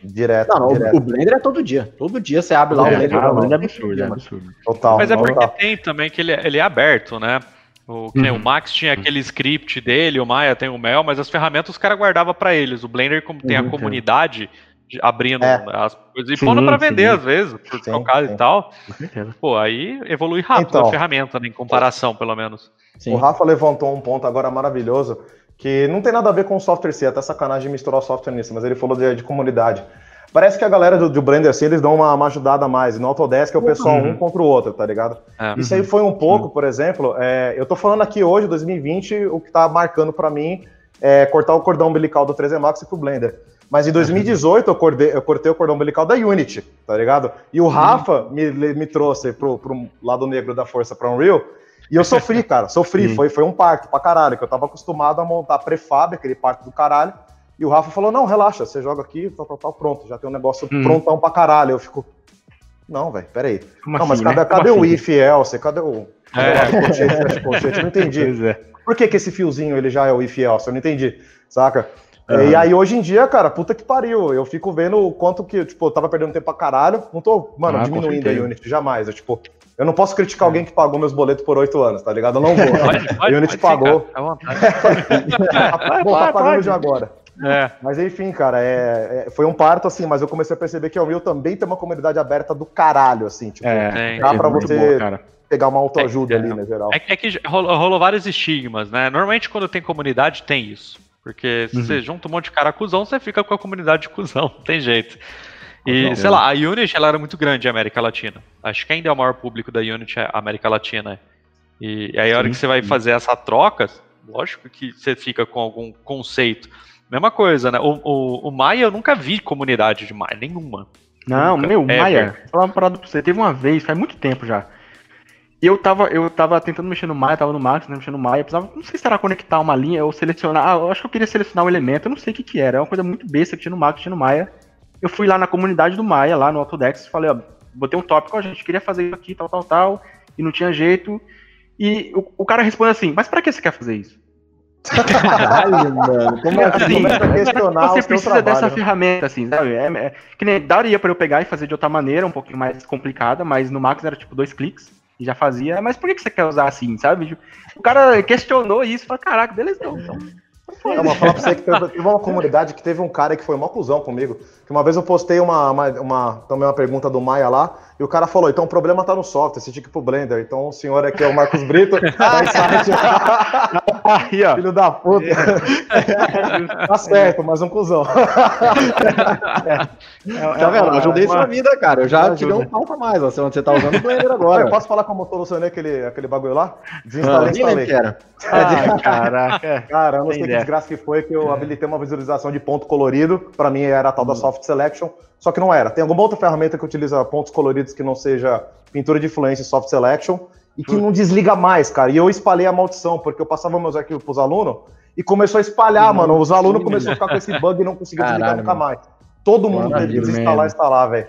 direto. Não, direto. O, Blender é todo dia. Todo dia você abre lá é, o Blender. o Blender é absurdo, é absurdo. Total. Mas é porque total. tem também que ele, é, ele é aberto, né? O, uhum. o Max tinha aquele script dele, o Maya tem o Mel, mas as ferramentas os caras guardavam para eles. O Blender, como tem a uhum, comunidade, abrindo é. as coisas e pondo para vender sim. às vezes, por trocado e tal. Pô, aí evolui rápido então, a ferramenta, né, em comparação, pelo menos. Sim. O Rafa levantou um ponto agora maravilhoso, que não tem nada a ver com o software si, até sacanagem misturar o software nisso, mas ele falou de, de comunidade. Parece que a galera do, do Blender, assim, eles dão uma, uma ajudada a mais. No Autodesk é o pessoal uhum. um contra o outro, tá ligado? É. Isso aí foi um pouco, por exemplo, é, eu tô falando aqui hoje, 2020, o que tá marcando para mim é cortar o cordão umbilical do 3D Max pro Blender. Mas em 2018 eu, cortei, eu cortei o cordão umbilical da Unity, tá ligado? E o Rafa me, me trouxe pro, pro lado negro da força pra Unreal. E eu sofri, cara, sofri. Foi, foi um parto pra caralho, que eu tava acostumado a montar prefab, aquele parto do caralho. E o Rafa falou: não, relaxa, você joga aqui, tal, tal, tal, pronto. Já tem um negócio hum. prontão pra caralho. Eu fico. Não, velho, peraí. Como não, assim, mas cadê, né? cadê o assim? if else? Cadê o. Cadê é. o colchete, colchete? Eu não entendi. É. Por que, que esse fiozinho ele já é o if else? Eu não entendi, saca? Uhum. E aí, hoje em dia, cara, puta que pariu. Eu fico vendo o quanto que, tipo, eu tava perdendo tempo pra caralho. Não tô, mano, ah, diminuindo a Unity, jamais. Eu, tipo, eu não posso criticar alguém que pagou meus boletos por oito anos, tá ligado? Eu não vou. Pode, pode, a Unity pagou. Ficar, vou pagando já agora. É. Mas enfim, cara, é, é, foi um parto, assim, mas eu comecei a perceber que o Unreal também tem uma comunidade aberta do caralho, assim, tipo, é, dá pra você boa, pegar uma autoajuda é, ali, né, geral. É, é que rolou, rolou, vários estigmas, né? Normalmente quando tem comunidade tem isso. Porque se uhum. você junta um monte de cara cuzão, você fica com a comunidade de cuzão, não tem jeito. E, não, sei lá, a Unity ela era muito grande na América Latina. Acho que ainda é o maior público da Unity é a América Latina. E, e aí a hora que você vai fazer essa troca, lógico que você fica com algum conceito. Mesma coisa, né? O, o, o Maia eu nunca vi comunidade de Maia, nenhuma. Não, nunca. meu, Maia, vou falar uma parada pra você. Teve uma vez, faz muito tempo já. Eu tava, eu tava tentando mexer no Maia, tava no Max, né, mexendo no Maia, precisava, não sei se era conectar uma linha ou selecionar, ah, eu acho que eu queria selecionar um elemento, eu não sei o que que era, é uma coisa muito besta que tinha no Max, tinha no Maia. Eu fui lá na comunidade do Maia, lá no Autodex, falei, ó, botei um tópico, a gente queria fazer isso aqui, tal, tal, tal, e não tinha jeito. E o, o cara responde assim, mas para que você quer fazer isso? Caralho, mano. Como é assim? Começa a questionar você precisa trabalho, dessa né? ferramenta, assim, sabe? É, é, que nem daria para eu pegar e fazer de outra maneira, um pouquinho mais complicada, mas no Max era tipo dois cliques e já fazia. Mas por que você quer usar assim, sabe? O cara questionou isso e falou: caraca, beleza, então. então eu vou falar pra você que teve, uma comunidade que teve um cara que foi mó cuzão comigo. Que uma vez eu postei uma, uma, uma, também uma pergunta do Maia lá, e o cara falou: então o problema tá no software, você tinha que ir pro Blender. Então o senhor aqui é o Marcos Brito, da site. Aí, ó. Filho da puta. tá certo, mas um cuzão. É, tá vendo? Eu ajudei uma... sua vida, cara. Eu já tirei um pau pra mais. Ó, você tá usando o Blender agora. Eu posso falar como eu solucionei aquele, aquele bagulho lá? Desinstalei, ah, instalei. Que era. Ah, caraca. Cara, eu não sei que desgraça que foi que eu habilitei uma visualização de ponto colorido. Pra mim era a tal da hum. Soft Selection. Só que não era. Tem alguma outra ferramenta que utiliza pontos coloridos que não seja pintura de influência e soft selection e que não desliga mais, cara. E eu espalhei a maldição, porque eu passava meus arquivos pros alunos e começou a espalhar, mano. Os alunos começaram a ficar com esse bug e não conseguiam desligar nunca mais. Todo mundo teve que desinstalar instalar, velho.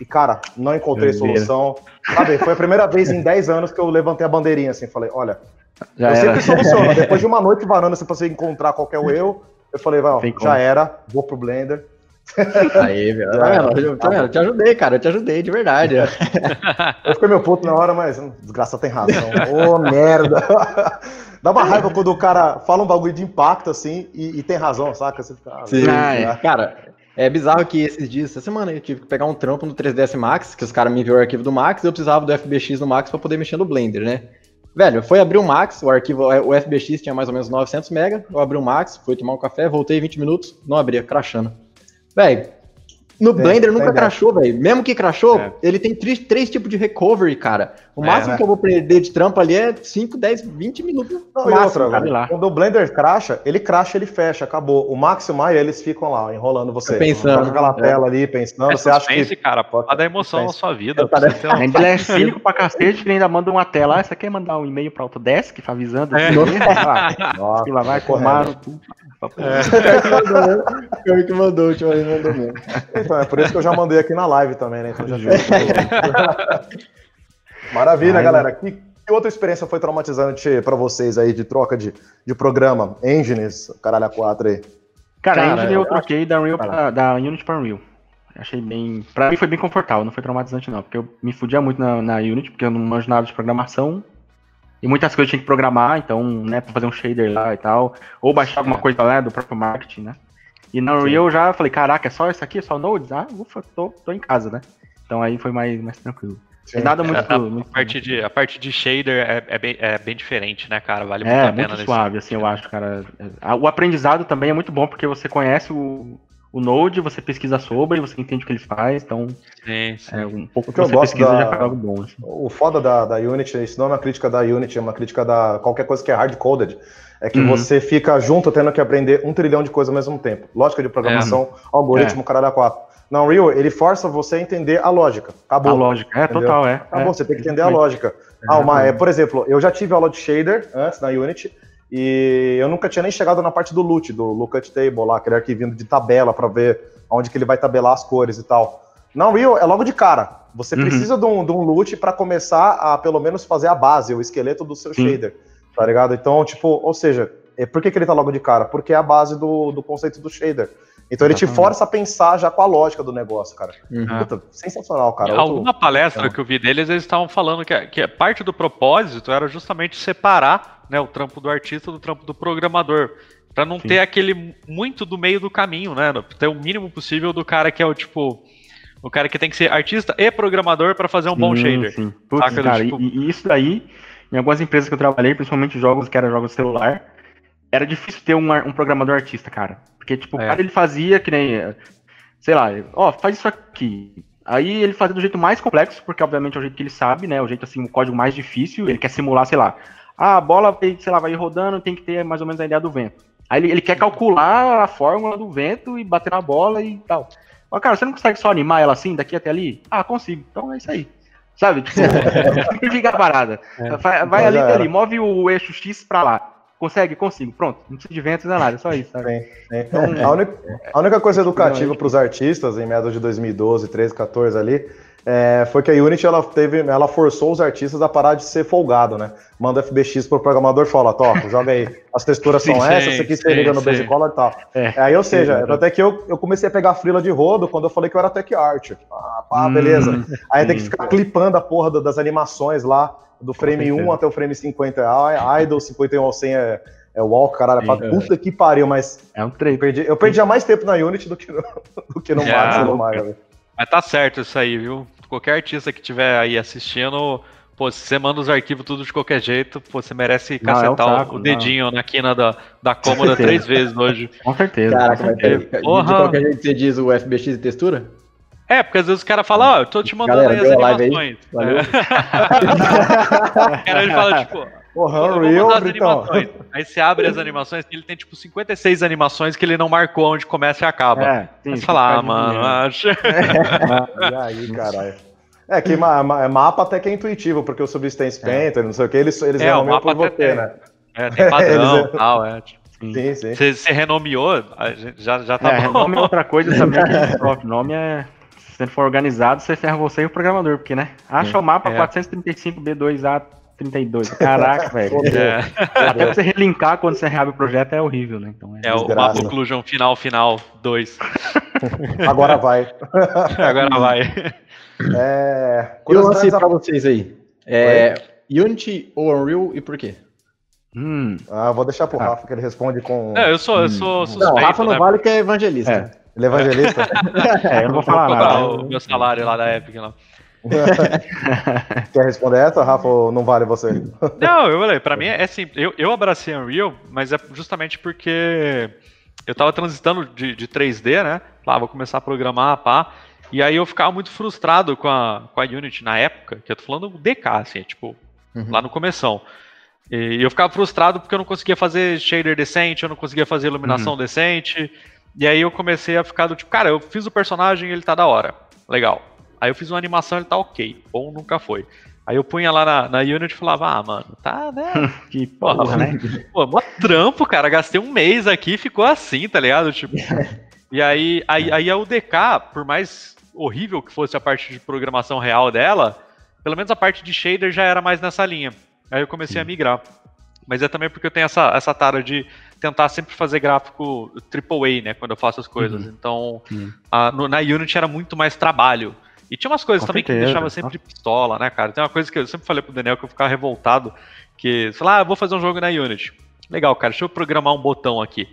E, cara, não encontrei solução. Sabe, foi a primeira vez em 10 anos que eu levantei a bandeirinha assim, falei, olha, já eu era. sempre soluciono. Depois de uma noite varando, se você encontrar qualquer erro, eu falei, vai, já era, vou pro Blender. Aí, meu. Tá vendo? Tá vendo? Te ajudei, cara. Eu te ajudei, de verdade. eu fiquei meu puto na hora, mas hum, desgraça tem razão. Ô, oh, merda. Dá uma raiva quando o cara fala um bagulho de impacto assim e, e tem razão, saca? Você fica, ah, Sim. Ah, é. Cara, é bizarro que esses dias, essa semana, eu tive que pegar um trampo no 3ds Max, que os caras me enviaram o arquivo do Max, e eu precisava do FBX no Max para poder mexer no Blender, né? Velho, foi abrir o Max, o arquivo, o FBX tinha mais ou menos 900 MB, eu abri o Max, fui tomar um café, voltei 20 minutos, não abria, crashando. Velho, no Blender nunca crashou, velho. Mesmo que crashou, é. ele tem três, três tipos de recovery, cara. O é, máximo né? que eu vou perder de trampo ali é 5, 10, 20 minutos. Não, máximo, outra, lá. Quando o Blender crasha, ele crasha, ele fecha, acabou. O Max e o Maia, eles ficam lá, enrolando você. Pensando. aquela é. tela ali, pensando. É você acha que. cara, pode dar emoção na sua vida. É, ainda ele é cínico pra cacete, ele ainda manda uma tela. Ah, você quer mandar um e-mail pra Autodesk avisando? É. Assim, Nossa, lá vai tomar no é. o que mandou, o que mandou mesmo. Então, é por isso que eu já mandei aqui na live também, né? Então já Maravilha, Ai, galera. Que, que, outra experiência foi traumatizante para vocês aí de troca de, de programa? Engines, caralho, a 4 aí. Cara, Cara Engine eu, eu troquei acho... da, Unreal pra, da Unity para Unreal. Achei bem. Pra mim foi bem confortável, não foi traumatizante não, porque eu me fudia muito na, na Unity, porque eu não manjo nada de programação. E muitas coisas eu tinha que programar, então, né, pra fazer um shader lá e tal. Ou baixar alguma coisa lá do próprio marketing, né? E na Unreal eu já falei, caraca, é só isso aqui? É só Nodes? Ah, ufa, tô, tô em casa, né? Então aí foi mais, mais tranquilo. Sim. Nada muito, a, muito a, parte de, a parte de shader é, é, bem, é bem diferente, né, cara? Vale muito é, a pena. É, muito suave, assim, eu acho, cara. O aprendizado também é muito bom, porque você conhece o, o Node, você pesquisa sobre, você entende o que ele faz, então sim, sim. é um pouco o que, que você pesquisa da, já faz algo bom. Assim. O foda da, da Unity, isso não é uma crítica da Unity, é uma crítica da qualquer coisa que é hard-coded, é que uhum. você fica junto tendo que aprender um trilhão de coisas ao mesmo tempo. Lógica de programação, é. algoritmo, é. caralho a quatro. Na Unreal, ele força você a entender a lógica. Acabou. A lógica, é, entendeu? total, é. Acabou, é. você tem que entender a lógica. Ah, uma, é, por exemplo, eu já tive aula de shader antes na Unity, e eu nunca tinha nem chegado na parte do loot, do lookup table lá, aquele arquivinho de tabela para ver onde que ele vai tabelar as cores e tal. Na Unreal é logo de cara. Você uhum. precisa de um, de um loot para começar a pelo menos fazer a base, o esqueleto do seu Sim. shader, tá ligado? Então, tipo, ou seja, é, por que, que ele tá logo de cara? Porque é a base do, do conceito do shader. Então ele te força a pensar já com a lógica do negócio, cara. Uhum. Puta, sensacional, cara. Em alguma palestra que eu vi deles, eles estavam falando que, que parte do propósito era justamente separar né, o trampo do artista do trampo do programador. Pra não sim. ter aquele muito do meio do caminho, né? Ter o mínimo possível do cara que é o tipo. O cara que tem que ser artista e programador para fazer um sim, bom shader. Sim. Putz, cara, tipo... e, e, isso daí, em algumas empresas que eu trabalhei, principalmente jogos que eram jogos celular, era difícil ter um, um programador artista, cara. Porque, tipo, é. o cara ele fazia que nem. Sei lá, ó, faz isso aqui. Aí ele fazia do jeito mais complexo, porque obviamente é o jeito que ele sabe, né? O jeito assim, o código mais difícil, ele quer simular, sei lá. Ah, a bola, sei lá, vai rodando, tem que ter mais ou menos a ideia do vento. Aí ele, ele quer calcular a fórmula do vento e bater na bola e tal. Mas, cara, você não consegue só animar ela assim, daqui até ali? Ah, consigo. Então é isso aí. Sabe? Tipo, simplificar a parada. É. Vai, vai ali, ali, move o eixo X pra lá. Consegue? Consigo. Pronto. Não precisa de ventos, não é nada. É só isso, sabe? Sim, sim. Então, a, única, a única coisa educativa para os artistas, em meados de 2012, 13, 14 ali, é, foi que a Unity ela teve, ela forçou os artistas a parar de ser folgado, né? Manda FBX pro programador e fala, toca, joga aí, as texturas são sim, essas, isso aqui você liga no base color e tal. É, aí, ou seja, sim, até que eu, eu comecei a pegar frila de rodo quando eu falei que eu era tech art. Ah, pá, hum, beleza. Aí tem que ficar clipando a porra das animações lá, do frame 1 até o frame 50 é idle, 51 ao 100 é, é walk, caralho, Sim, é. puta que pariu, mas é um treino. Eu perdi, eu perdi mais tempo na Unity do que no, do que no é, Max. Mas tá certo isso aí, viu? Qualquer artista que estiver aí assistindo, pô, se você manda os arquivos tudo de qualquer jeito, pô, você merece não, cacetar é um saco, o dedinho não. na quina da, da cômoda três vezes hoje. Com certeza. Caraca, com certeza. De, qualquer jeito você diz o FBX de textura? É, porque às vezes o cara fala, ó, oh, eu tô te mandando Galera, aí as animações. Aí. Valeu. É. o cara ele fala, tipo, Porra, Unreal, então. Aí você abre as animações e ele tem tipo 56 animações que ele não marcou onde começa e acaba. É, sim, você fala, ah, mano, acho. É. e aí, caralho. É que mapa até que é intuitivo, porque o Substance é. Painter, não sei o que, eles, eles é, renomeiam por você, né? É, tem padrão e tal, é. Tipo, sim, sim. Você, renomeou, já, já tá é, bom. Nome é outra coisa também que nome é se ele for organizado, você ferra você e o programador, porque, né? Acha o mapa é. 435B2A 32. Caraca, velho. É. Até você relinkar quando você reabre o projeto é horrível, né? Então, é, é o mapa Occlusion final, final 2. Agora vai. Agora vai. É, eu lancei pra vocês aí. É, Unity ou Unreal e por quê? Hum. Ah, vou deixar pro ah. Rafa que ele responde com. É, eu sou, eu sou hum. suspeito. Não, o Rafa não né? vale que é evangelista. É. Ele é evangelista? é, eu não vou falar nada. O meu salário lá da Epic lá. Quer responder essa, Rafa, ou não vale você? Não, eu falei, pra mim é assim, eu, eu abracei Unreal, mas é justamente porque eu tava transitando de, de 3D, né? Lá, vou começar a programar, pá. E aí eu ficava muito frustrado com a, com a Unity na época, que eu tô falando DK, assim, tipo, uhum. lá no começão. E eu ficava frustrado porque eu não conseguia fazer shader decente, eu não conseguia fazer iluminação uhum. decente. E aí eu comecei a ficar do tipo, cara, eu fiz o personagem, ele tá da hora. Legal. Aí eu fiz uma animação, ele tá ok. Bom nunca foi. Aí eu punha lá na, na Unity e falava, ah, mano, tá, né? que porra, porra né? Pô, mó trampo, cara. Gastei um mês aqui e ficou assim, tá ligado? Tipo. e aí, aí, aí a UDK, por mais horrível que fosse a parte de programação real dela, pelo menos a parte de shader já era mais nessa linha. Aí eu comecei Sim. a migrar. Mas é também porque eu tenho essa, essa tara de tentar sempre fazer gráfico AAA, né? Quando eu faço as coisas. Uhum. Então. A, no, na Unity era muito mais trabalho. E tinha umas coisas Com também certeza. que me deixavam sempre pistola, né, cara? Tem uma coisa que eu sempre falei pro Daniel que eu ficava revoltado, que, sei lá, ah, eu vou fazer um jogo na Unity. Legal, cara, deixa eu programar um botão aqui.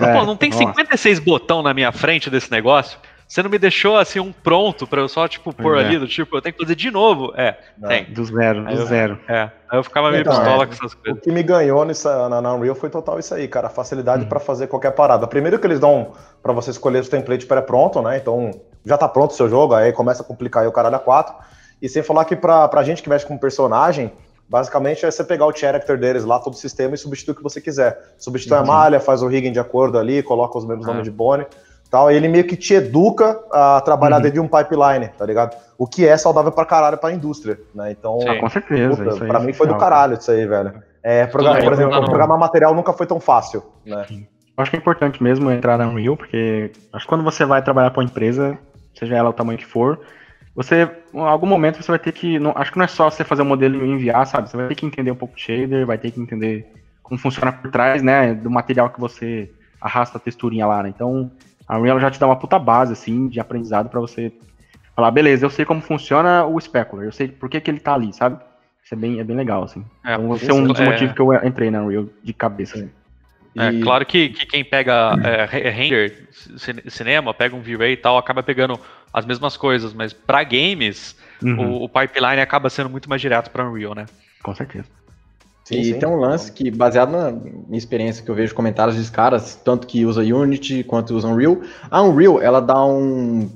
É, Pô, não tem nossa. 56 botão na minha frente desse negócio? Você não me deixou assim um pronto para eu só, tipo, pôr é. ali do tipo, eu tenho que fazer de novo. É, não. tem. Do zero, do eu, zero. É. Aí eu ficava meio então, pistola é, com essas coisas. O que me ganhou nessa, na, na Unreal foi total isso aí, cara. A facilidade hum. para fazer qualquer parada. Primeiro que eles dão para você escolher os templates pré-pronto, né? Então, já tá pronto o seu jogo, aí começa a complicar aí o caralho a 4. E sem falar que pra, pra gente que mexe com personagem, basicamente é você pegar o character deles lá, todo o sistema, e substituir o que você quiser. Substitui uhum. a malha, faz o rigging de acordo ali, coloca os mesmos ah. nomes de Bonnie tal, ele meio que te educa a trabalhar uhum. dentro de um pipeline, tá ligado? O que é saudável pra caralho pra indústria, né? Então, Sim, com certeza. Puta, pra mim foi do caralho isso aí, velho. É, programar, por exemplo, programar material nunca foi tão fácil, né? Acho que é importante mesmo entrar na Unreal, porque acho que quando você vai trabalhar para uma empresa, seja ela o tamanho que for, você, em algum momento você vai ter que, não, acho que não é só você fazer o um modelo e enviar, sabe? Você vai ter que entender um pouco de shader, vai ter que entender como funciona por trás, né, do material que você arrasta a texturinha lá, né? Então, a Unreal já te dá uma puta base, assim, de aprendizado para você falar, beleza, eu sei como funciona o Specular, eu sei por que, que ele tá ali, sabe? Isso é bem, é bem legal, assim. É, então, esse é um dos é... motivos que eu entrei na Unreal de cabeça. É, e... claro que, que quem pega é, render, cinema, pega um V-Ray e tal, acaba pegando as mesmas coisas, mas para games, uhum. o, o, pipeline acaba sendo muito mais direto para Unreal, né? Com certeza. Sim, e sim. tem um lance que, baseado na minha experiência que eu vejo comentários dos caras, tanto que usa Unity quanto usa Unreal, a Unreal, ela dá um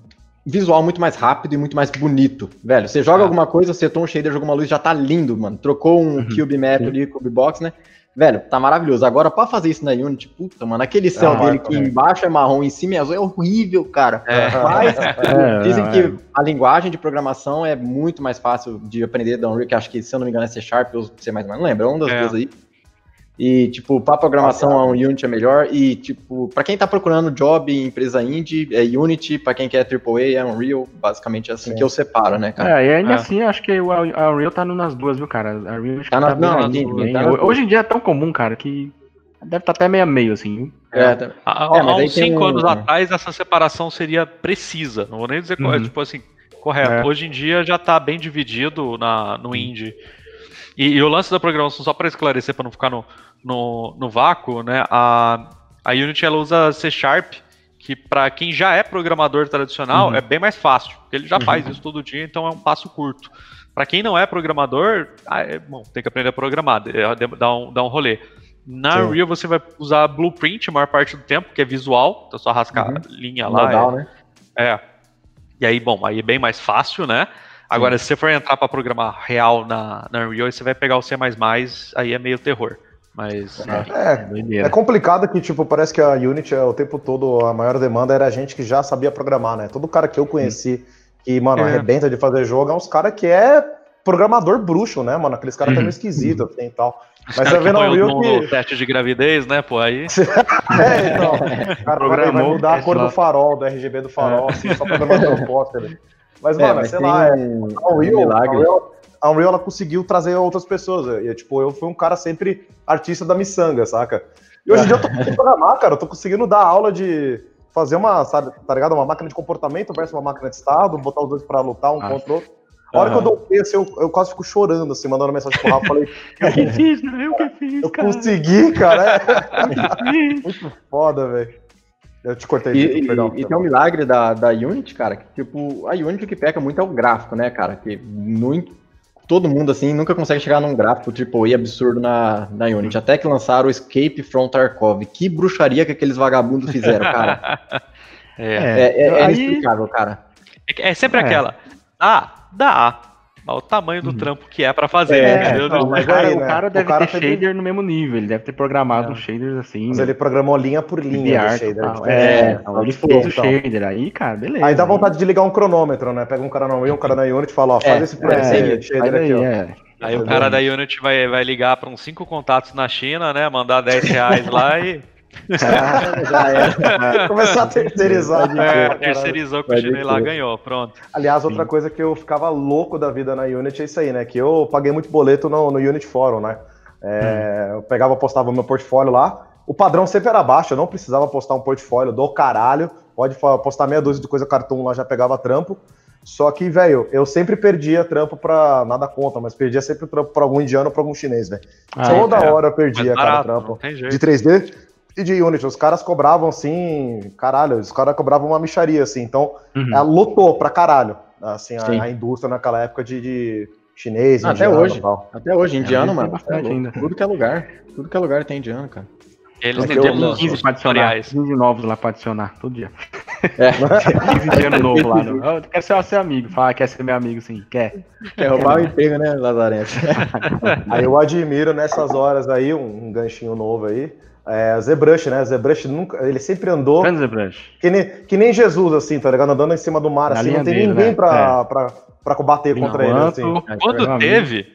visual muito mais rápido e muito mais bonito, velho. Você joga ah. alguma coisa, setou um shader, jogou uma luz, já tá lindo, mano. Trocou um uhum. Cube Map ali, Cube Box, né? Velho, tá maravilhoso. Agora, pra fazer isso na Unity, puta, mano, aquele céu ah, dele que é. embaixo é marrom, em cima é azul, é horrível, cara. É. Mas é, dizem é. que a linguagem de programação é muito mais fácil de aprender da Unreal, que acho que, se eu não me engano, é C Sharp ou C++, não lembro, é um das é. duas aí. E, tipo, para programação, a Unity é melhor. E, tipo, para quem tá procurando job em empresa indie, é Unity. Para quem quer AAA, é Unreal. Basicamente é assim Sim. que eu separo, né, cara? É, e ainda é. assim, acho que a Unreal tá nas duas, viu, cara? A Unreal tá, na, tá não, ninguém, tá Hoje em dia é tão comum, cara, que deve estar tá até meio a meio, assim. É, é, tá... há, é, há uns cinco um... anos atrás, essa separação seria precisa. Não vou nem dizer, uhum. tipo assim, correto. É. Hoje em dia já tá bem dividido na, no indie. E, e o lance da programação, só para esclarecer, para não ficar no no, no vácuo, né? A, a Unity ela usa C Sharp, que para quem já é programador tradicional uhum. é bem mais fácil, porque ele já uhum. faz isso todo dia, então é um passo curto. Para quem não é programador, ah, é, bom, tem que aprender a programar, dá um, dá um rolê. Na Sim. Unreal você vai usar Blueprint a maior parte do tempo, que é visual, então é só rascar uhum. linha lá. Modal, é, né? É. E aí, bom, aí é bem mais fácil, né? Agora, Sim. se você for entrar para programar real na, na Unreal, você vai pegar o C++, aí é meio terror. Mas é, é, é, complicado que, tipo, parece que a Unity o tempo todo, a maior demanda era a gente que já sabia programar, né? Todo cara que eu conheci que, mano, é. arrebenta de fazer jogo é uns cara que é programador bruxo, né, mano? Aqueles caras uhum. meio esquisitos assim e tal. Mas você vê no Will que... teste de gravidez, né, pô, aí... é, então, o cara vai mudar a cor do farol, do RGB do farol, é. assim, só pra dar uma proposta. Mas, é, mano, mas sei lá, um... é... Um a Unreal ela conseguiu trazer outras pessoas. E, tipo, eu fui um cara sempre artista da miçanga, saca? E hoje em dia eu tô conseguindo programar, cara. Eu tô conseguindo dar aula de fazer uma, sabe, tá ligado? Uma máquina de comportamento versus uma máquina de estado, botar os dois pra lutar um ah. contra o outro. A hora uhum. que eu dou esse, eu, eu quase fico chorando, assim, mandando mensagem pro Rafa. Falei, eu que fiz, né? Eu que fiz, Eu cara. consegui, cara. É. Muito foda, velho. Eu te cortei. E, e, e tem um milagre da, da Unity, cara, que tipo, a Unity que peca muito é o gráfico, né, cara? Que muito, todo mundo assim nunca consegue chegar num gráfico tipo e absurdo na, na Unity. Até que lançaram o Escape from Tarkov. Que bruxaria que aqueles vagabundos fizeram, cara. é, é, é, é Aí... inexplicável, cara. É, é sempre aquela. Ah, dá o tamanho do uhum. trampo que é para fazer, é, entendeu? Não, mas cara, aí, né? O cara deve o cara ter shader no mesmo nível, ele deve ter programado é. shaders assim. Mas né? ele programou linha por linha de shader. É, então, ele fez o shader aí, cara, beleza. Aí dá vontade de ligar um cronômetro, né? Pega um cara na Unity, um cara na Unity e fala, ó, faz é, esse é, shader aqui, ó. É. Aí o cara da Unity vai, vai ligar para uns cinco contatos na China, né? Mandar 10 reais lá e já era. Começar a terceirizar. É, terceirizou que o chinês lá ganhou, pronto. Aliás, outra Sim. coisa que eu ficava louco da vida na Unity é isso aí, né? Que eu paguei muito boleto no, no Unity Forum, né? É, hum. Eu pegava, postava o meu portfólio lá. O padrão sempre era baixo, eu não precisava postar um portfólio do caralho. Pode postar meia dúzia de coisa cartoon lá, já pegava trampo. Só que, velho, eu sempre perdia trampo pra. Nada conta, mas perdia sempre trampo pra algum indiano ou pra algum chinês, velho. Ah, Toda é. hora eu perdia, cara, trampo. De 3D e de Unity. Os caras cobravam assim, caralho, os caras cobravam uma micharia, assim. Então, uhum. ela lotou pra caralho, assim, a, a, indústria naquela época de, de chinês, ah, Até hoje. Até hoje, indiano, é, mano. Bastante é ainda. Tudo que é lugar. Tudo que é lugar tem indiano, cara. Eles têm todos 15 para adicionar. 15 novos lá para adicionar, todo dia. É. 15 de ano novo lá. Eu quero ser seu amigo. Fala, quer ser meu amigo, sim. Quer. Quer roubar o emprego, né, Lazarento? aí eu admiro nessas horas aí, um, um ganchinho novo aí. É, ZBrush, né? ZBrush nunca, ele sempre andou. ZBrush. Que nem, que nem Jesus, assim, tá ligado? Andando em cima do mar, Na assim, não tem dele, ninguém né? pra, é. pra, pra combater contra ele. Assim. Quando teve,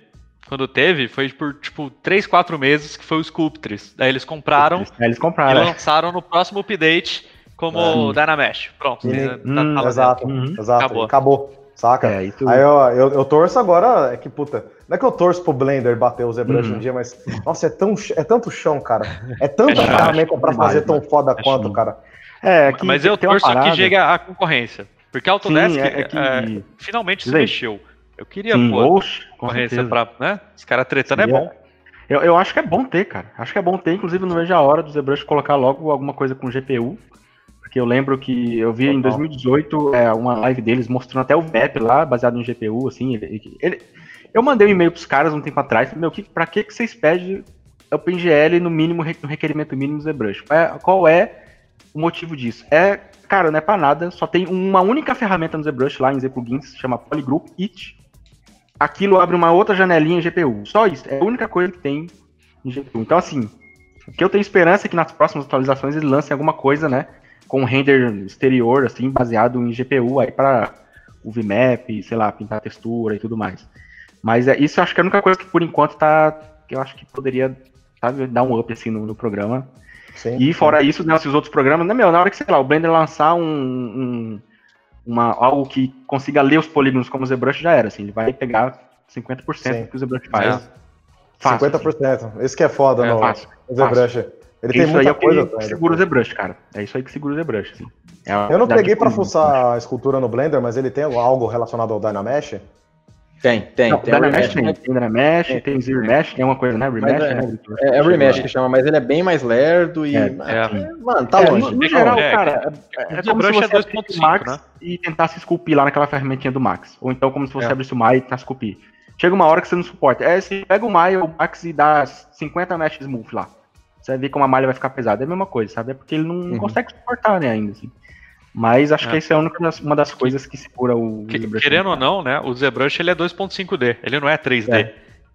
quando teve, foi por tipo 3, 4 meses que foi o Sculptris. Daí eles compraram. Aí eles compraram. E lançaram no próximo update como é. Dynamesh. Pronto. E, tá, hum, tá exato, uhum. exato. Acabou. Acabou. Saca? É, tu... Aí eu, eu, eu, torço agora, é que puta. Não é que eu torço pro Blender bater o ZBrush uhum. um dia, mas. Nossa, é, tão, é tanto chão, cara. É tanta é ferramenta pra fazer tão foda é quanto, cara. É, que, mas eu torço que chega a concorrência. Porque a Autodesk Sim, é, é que... É, finalmente se mexeu. Eu queria, Sim, pô, concorrência pra. Né? Os caras tretando é bom. Eu, eu acho que é bom ter, cara. Acho que é bom ter, inclusive não vejo a hora do ZBrush colocar logo alguma coisa com GPU. Porque eu lembro que eu vi em 2018 é, uma live deles mostrando até o VEP lá, baseado em GPU, assim. Ele, ele eu mandei um e-mail pros caras um tempo atrás, meu, que, pra que, que vocês pedem OpenGL no mínimo, no requerimento mínimo ZBrush? Qual é, qual é o motivo disso? É, cara, não é pra nada, só tem uma única ferramenta no ZBrush lá em Z plugins, se chama Polygroup It, aquilo abre uma outra janelinha em GPU. Só isso. É a única coisa que tem em GPU. Então, assim, o que eu tenho esperança é que nas próximas atualizações eles lancem alguma coisa, né? Com render exterior, assim, baseado em GPU aí para o VMAP, sei lá, pintar textura e tudo mais. Mas é, isso eu acho que é a única coisa que por enquanto tá. Que eu acho que poderia sabe, dar um up assim no, no programa. Sim, e fora sim. isso, né, esses outros programas, né, meu, na hora que, sei lá, o Blender lançar um, um uma, algo que consiga ler os polígonos como o ZBrush já era, assim, ele vai pegar 50% Sim. do que o ZBrush faz. É. Fácil, 50%. Assim. Isso que é foda é, no, fácil, no ZBrush. Ele tem muita aí é coisa. Que segura o ZBrush, cara. É isso aí que segura o ZBrush. Assim. É eu não peguei para fuçar a escultura no Blender, mas ele tem algo relacionado ao Dynamesh? Tem, tem. Não, tem Dynamesh tem. Tem Dynamesh, tem, tem Zero Mesh, tem uma coisa, né? Remesh, é, né? É, é Remesh que chama, mas ele é bem mais lerdo e. É, é. Mano, tá longe. No, no geral, cara, é, como se você abrisse o Max né? e tentasse esculpir lá naquela ferramentinha do Max. Ou então como se você abrisse o Maya e tentasse esculpir. Chega uma hora que você não suporta. É, você pega o Maya ou o Max e dá 50 mesh smooth lá. Você vai ver como a malha vai ficar pesada. É a mesma coisa, sabe? É porque ele não uhum. consegue suportar, né, ainda assim. Mas acho é. que essa é a única, uma das coisas que segura o que, Querendo ou não, né? O ZBrush ele é 2.5D, ele não é 3D. É.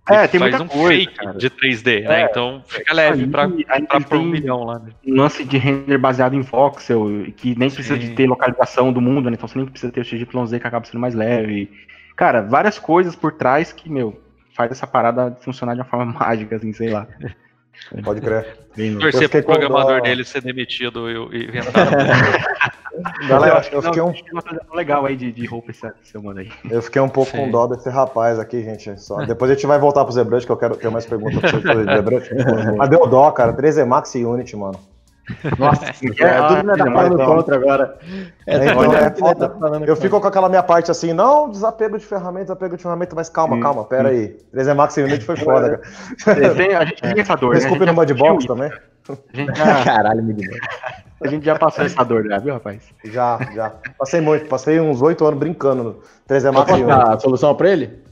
É, tem faz muita um coisa, fake cara. de 3D, né? é, né? Então fica leve para para um milhão lá. Né? Um lance de render baseado em voxel, que nem Sim. precisa de ter localização do mundo, né? Então você nem precisa ter o XYZ que acaba sendo mais leve. Cara, várias coisas por trás que, meu, faz essa parada funcionar de uma forma mágica, assim, sei lá. Pode crer. Torcer pro programador dó... dele ser demitido e, inventar. Galera, eu fiquei um. legal aí de, de roupa essa semana aí. Eu fiquei um pouco Sim. com dó desse rapaz aqui, gente. Só. Depois a gente vai voltar pro Zebrush, que eu quero ter mais perguntas pra vocês sobre Zebrush. Mas deu dó, cara. 3 Max e Unity, mano. Nossa, é, é tudo né, tá falando contra agora. É, é, então, é. Tá eu fico com aquela minha parte assim, não, desapego de ferramenta, desapego de ferramenta, mas calma, hum, calma, pera hum. aí. 3 Max e Unity foi foda, cara. Tem, a gente tem essa dor, Desculpe né? no Mudbox também. A gente já... Caralho, me A gente já passou essa dor, já, viu, rapaz? Já, já. Passei muito, passei uns 8 anos brincando no 3 Max e a solução pra ele?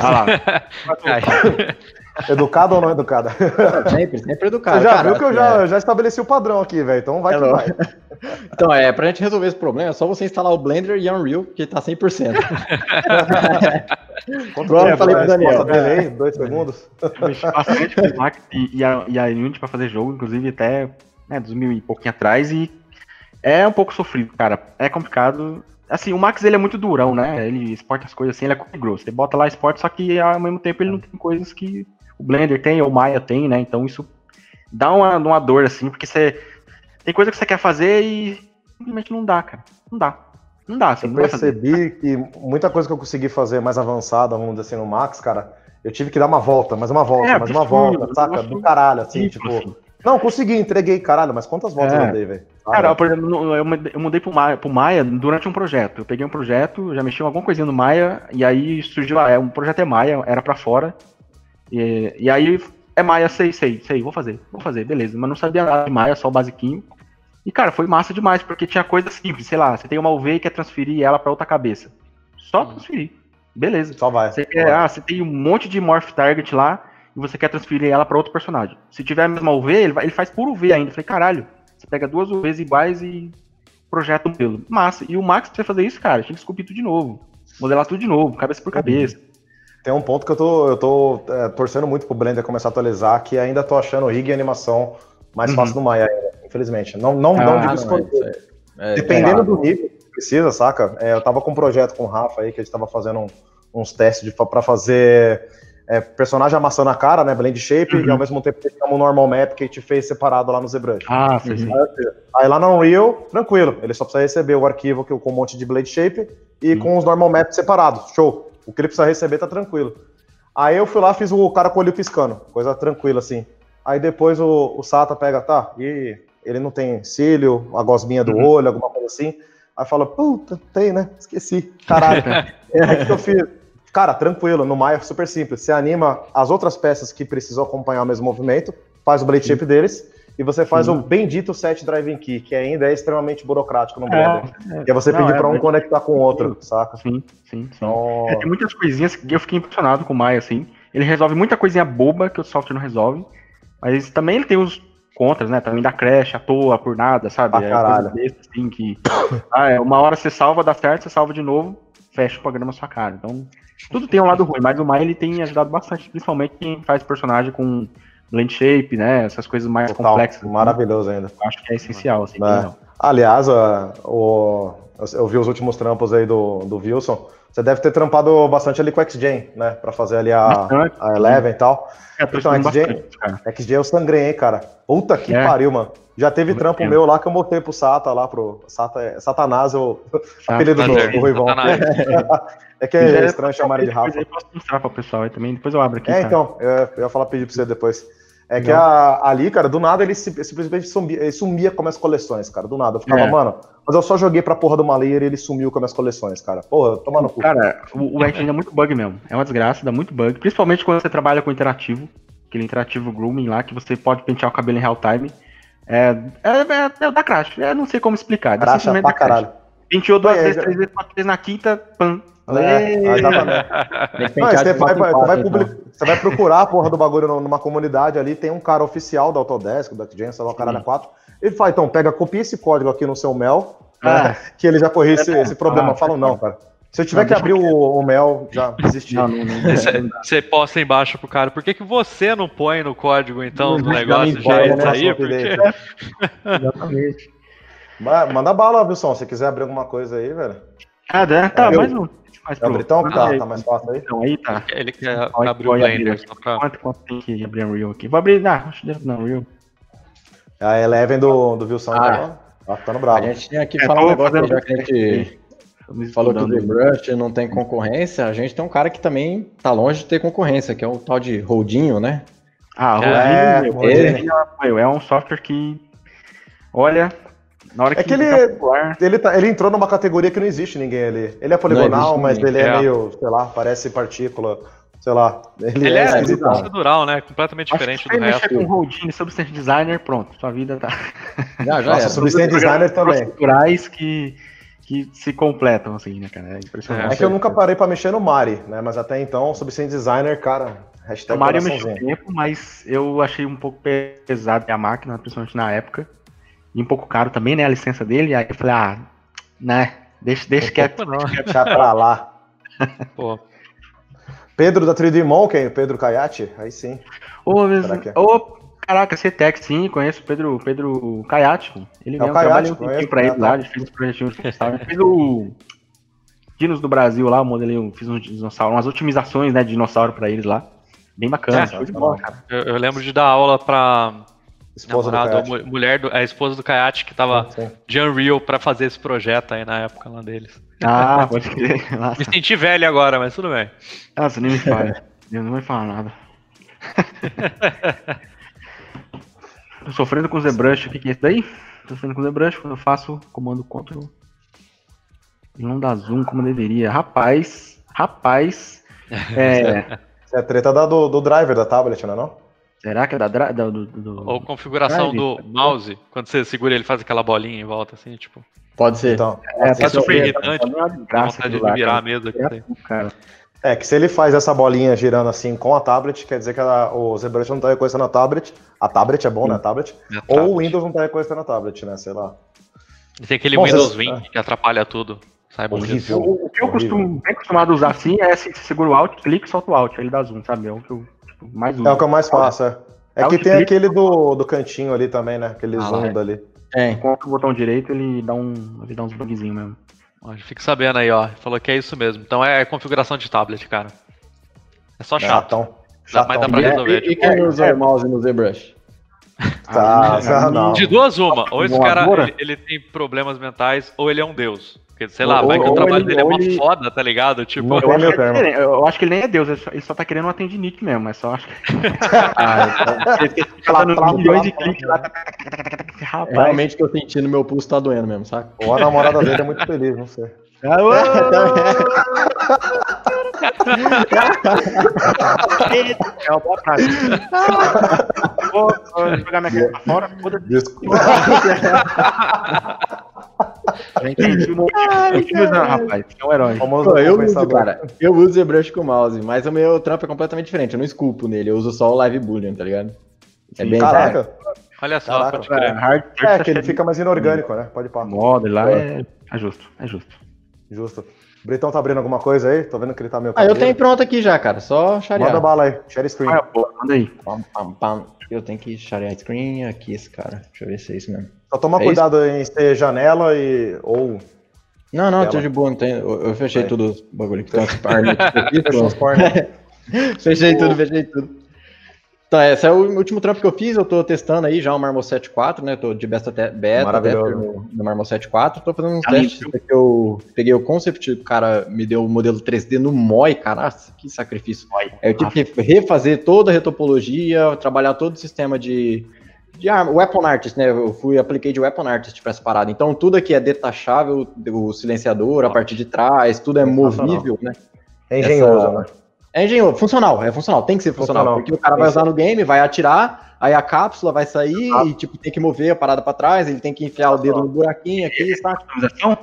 Ah lá. Educado ou não educada? Sempre, sempre educado. Você já cara, viu que eu já, é. já estabeleci o padrão aqui, velho. Então vai é que vai. Então, é, pra gente resolver esse problema, é só você instalar o Blender e Unreal, que tá 100%. Pronto, falei pro Daniel. Delay, dois segundos. bastante com o Max e, a, e a Unity pra fazer jogo, inclusive até né, 2000 e pouquinho atrás, e é um pouco sofrido, cara. É complicado. Assim, o Max ele é muito durão, né? Ele exporta as coisas assim, ele é grosso. Ele bota lá exporta, só que ao mesmo tempo ele não tem coisas que o Blender tem, ou o Maya tem, né? Então isso dá uma, uma dor, assim, porque você. Tem coisa que você quer fazer e simplesmente não dá, cara. Não dá. Não dá, assim, Eu percebi que muita coisa que eu consegui fazer mais avançada, vamos dizer assim, no Max, cara, eu tive que dar uma volta, mais uma volta, é, mais uma volta, saca? Do caralho, assim, tipo. Assim. Não, consegui, entreguei, caralho, mas quantas voltas é. eu dei, velho? Cara, por exemplo, eu mudei pro Maia, pro Maia durante um projeto. Eu peguei um projeto, já mexi em alguma coisinha no Maia, e aí surgiu, ah, é, um projeto é Maia, era para fora. E, e aí é Maia, sei, sei, sei, vou fazer, vou fazer, beleza. Mas não sabia nada de Maia, só o basiquinho. E, cara, foi massa demais, porque tinha coisa simples, sei lá, você tem uma UV e quer transferir ela para outra cabeça. Só hum. transferir. Beleza. Só vai. Você, quer, ah, você tem um monte de Morph Target lá e você quer transferir ela para outro personagem. Se tiver a mesma UV, ele, vai, ele faz por UV ainda. Eu falei, caralho, você pega duas UVs iguais e projeta um pelo. Massa. E o Max, pra você fazer isso, cara, tinha que esculpir tudo de novo. Modelar tudo de novo, cabeça por cabeça. Tem um ponto que eu tô, eu tô é, torcendo muito pro Blender começar a atualizar, que ainda tô achando o rig e animação mais uhum. fácil do Maya infelizmente. Não, não, ah, não digo escolher. É, Dependendo é do nível que precisa, saca? É, eu tava com um projeto com o Rafa aí, que a gente tava fazendo um, uns testes para fazer é, personagem amassando a cara, né? Blend shape, uhum. e ao mesmo tempo tem um normal map que a gente fez separado lá no ZBrush. Ah, sim, sim. Aí, lá no Unreal, tranquilo. Ele só precisa receber o arquivo com um monte de blade shape e uhum. com os normal maps separados. Show. O que ele precisa receber tá tranquilo. Aí eu fui lá, fiz o cara com o olho piscando. Coisa tranquila, assim. Aí depois o, o Sata pega, tá, e ele não tem cílio, a gosminha do uhum. olho, alguma coisa assim. Aí fala, puta, tem, né? Esqueci. Caralho. aí que eu fiz? Cara, tranquilo, no Maya é super simples. Você anima as outras peças que precisam acompanhar o mesmo movimento, faz o blade shape deles, e você faz Sim. o bendito set driving key, que ainda é extremamente burocrático no é, Blender. É, que é você pedir para um conectar com o outro, saca? Sim, sim, sim. Então... É, tem muitas coisinhas que eu fiquei impressionado com o Maya, assim. Ele resolve muita coisinha boba que o software não resolve, mas também ele tem os contras, né? Também dá crash à toa, por nada, sabe? Ah, é caralho. Desse, assim, que ah, é, uma hora você salva, dá certo, você salva de novo, fecha o programa na sua cara. Então, tudo tem um lado ruim, mas o Maya ele tem ajudado bastante, principalmente quem faz personagem com blend shape, né? Essas coisas mais Total, complexas. Assim. Maravilhoso ainda. Acho que é essencial, assim. É. Aliás, o, eu vi os últimos trampos aí do, do Wilson. Você deve ter trampado bastante ali com o XGen, né? Pra fazer ali a, a Eleven e tal. É, então, XGen, XGen eu sangrei, hein, cara. Puta que é. pariu, mano. Já teve Muito trampo tempo. meu lá que eu mostrei pro Sata lá, pro Sata, é, Satanás, o apelido do, do Ruivão. é que é estranho chamar ele de Rafa. Eu posso mostrar pro pessoal aí também, depois eu abro aqui. É, então, eu, eu ia falar pedir pra você depois. É que a, ali, cara, do nada ele simplesmente sumia, ele sumia com as coleções, cara. Do nada. Eu ficava, é. mano, mas eu só joguei pra porra do Malayer e ele sumiu com as coleções, cara. Porra, toma no cu. Cara, o, o é muito bug mesmo. É uma desgraça, dá muito bug. Principalmente quando você trabalha com interativo. Aquele interativo grooming lá, que você pode pentear o cabelo em real time. É, é, é, é da crash. É, não sei como explicar. Crash pra caralho. Penteou duas vezes, três vezes, quatro vezes na quinta, pam, é, Não, você, vai, vai, vai public... você vai procurar a porra do bagulho numa comunidade ali, tem um cara oficial da Autodesk, da Gen, sei lá, o cara 4. Ele fala, então, pega, copia esse código aqui no seu Mel, ah, né, que ele já corrigiu esse, esse problema. Ah, Falam, não, cara. Se eu tiver não, que abrir o, o, Mel, já desisti. Não, não, não, você posta embaixo pro cara, por que, que você não põe no código, então, do negócio já isso né, aí? Porque... Exatamente. Manda bala, Wilson, se quiser abrir alguma coisa aí, velho. Ah, tá, mais um mais pro... Britão tá, tá mais fácil aí? Então, aí tá. Ele quer abrir o Blender pra... Quanto, quanto tem que abrir um Unreal aqui? Vou abrir, ah, acho que não, Unreal. A Eleven do, do Wilson ah. tá, tá no bravo. A gente tinha que é, falar um negócio, já que a gente falou que o ZBrush não tem concorrência, a gente tem um cara que também tá longe de ter concorrência, que é o tal de Rodinho, né? Ah, Rodinho, é, é, é um software que, olha, na hora é que, que ele, popular... ele, tá, ele entrou numa categoria que não existe ninguém ali. Ele é poligonal, mas ele é, é, meio, sei lá, parece partícula. Sei lá. Ele, ele é, é procedural, né? Completamente Acho diferente do resto. com Houdini, Substance Designer, pronto. Sua vida tá. Já, já Nossa, é. Substance Designer também. Procedurais que, que se completam, assim, né, cara? É impressionante. É, que eu nunca parei pra mexer no Mari, né? Mas até então, Substance Designer, cara. Hashtag o Mari mexeu tempo, mas eu achei um pouco pesado a máquina, principalmente na época. E um pouco caro também, né? A licença dele. Aí eu falei, ah, né? Deixa, deixa quieto. Não. Deixa pra lá. Pô. Pedro da 3D Monkey, Pedro Caiate, aí sim. Ô, mesmo, ô caraca, CTEC, sim, conheço o Pedro, Pedro Caiate. Ele é mesmo trabalha um tempinho pra ele lá, ele fez um projetinho de Ele fez o Dinos do Brasil lá, o modelo, fiz uns dinossauros, umas otimizações, né, de dinossauro pra eles lá. Bem bacana. É, de bola, cara. Eu, eu, lembro de dar aula pra Esposa namorado, do mulher do, a esposa do Kayate que tava sim, sim. de Unreal pra fazer esse projeto aí na época lá deles. Ah, pode crer. Me senti velho agora, mas tudo bem. Ah, você nem me fala. Eu não vai falar nada. Tô sofrendo com o ZBrush. O que, que é isso daí? Tô sofrendo com o ZBrush quando eu faço comando Ctrl. E não dá zoom como deveria. Rapaz, rapaz. É. Isso é a treta da, do, do driver da tablet, não é não? Será que é da, do, do, Ou configuração do mouse, quando você segura ele faz aquela bolinha em volta, assim, tipo. Pode ser. Então, é, é super irritante. Dá vontade de virar a mesa aqui. Cara. É que se ele faz essa bolinha girando assim com a tablet, quer dizer que a, o ZBrush não está reconhecendo a tablet. A tablet é bom, Sim. né? A tablet. É ou o Windows não está reconhecendo a tablet, né? Sei lá. E tem aquele bom, Windows 20 é. que atrapalha tudo. Saiba disso. O, o, que eu costumo, bem acostumado a usar assim é se segura o Alt, clique e solta o Alt, ele dá zoom, sabe? É o que eu mais uso. É o que eu mais faço, é. É que tem aquele do, do cantinho ali também, né? Aquele ah, zoom é. dali. É, enquanto o botão direito ele dá um. ele dá uns bugzinhos mesmo. Fica sabendo aí, ó. Falou que é isso mesmo. Então é configuração de tablet, cara. É só chato. Chatão. Dá, mas dá pra resolver. E, e quem usa o mouse no ZBrush? Tá, ah, não. De duas uma. Ou esse cara ele, ele, tem problemas mentais, ou ele é um deus. Porque, sei lá, ou, vai que o trabalho ele, dele é uma ele... foda, tá ligado? Tipo, eu, acho é, eu, acho que ele nem é deus, ele só, ele só tá querendo um atendinique mesmo, é só acho que. ah, então, ele fica lá, milhões de cliques lá. Rapaz. Realmente que eu senti no meu pulso tá doendo mesmo, saca? Ou a namorada dele é muito feliz, não sei. É uma boa prática. Vou, vou jogar minha cara pra fora. Desculpa. Já entendi o motivo. rapaz. É um herói. Pô, eu uso, cara. Eu uso ZBrush com o mouse, mas o meu trampo é completamente diferente. Eu não esculpo nele, eu uso só o Live Boolean, tá ligado? É bem Caraca. Olha só, Caraca, pode crer. É, é, que ele fica mais inorgânico, né? Pode. O modo lá é... é justo, é justo. Justo. O Britão tá abrindo alguma coisa aí? Tô vendo que ele tá meio. Ah, eu tenho pronto aqui já, cara. Só sharear. Manda bala aí. Share screen. Ah, pô, manda aí. Pam, pam, pam. Eu tenho que sharear screen aqui, esse cara. Deixa eu ver se é isso mesmo. Só toma é cuidado isso? em ser janela e. ou. Não, não, tô de boa, não tem. Eu, eu fechei é. tudo o bagulho que tá Fechei tudo, fechei tudo. Então, esse é o último trampo que eu fiz. Eu tô testando aí já o Marmoset 4, né? tô de beta, te beta no, no Marmoset 4. Tô fazendo uns ah, testes que eu peguei o concept, o cara me deu o modelo 3D no MOI, cara. que sacrifício. Aí eu tive que refazer toda a retopologia, trabalhar todo o sistema de, de arma, Weapon Artist, né? Eu fui, apliquei de Weapon Artist para essa parada. Então, tudo aqui é detachável, o silenciador, a parte de trás, tudo é movível, né? É engenhoso, essa... né? É engenhoso, funcional, é funcional, tem que ser funcional, funcional. porque o cara vai usar no game, vai atirar, aí a cápsula vai sair ah. e tipo tem que mover a parada para trás, ele tem que enfiar o dedo no buraquinho aqui, está. Customização?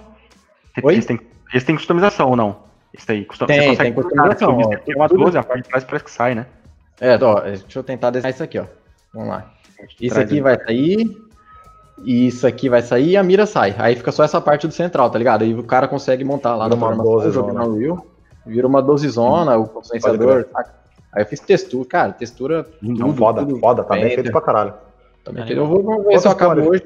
Oi? Eles têm, eles têm customização ou não? Isso aí, custom... tem, tem customização. Tem uma 12, a parte de trás parece que sai, né? É, ó, deixa eu tentar desenhar isso aqui, ó. Vamos lá. Isso aqui vai sair, e isso aqui vai sair e a mira sai. Aí fica só essa parte do central, tá ligado? Aí o cara consegue montar lá na forma do Unreal. Vira uma dosizona, o potenciador. Aí eu fiz textura, cara, textura. Não, foda, tudo foda, tá bem feito pra caralho. Tá bem feito. Eu vou, vamos ver se eu acabo hoje.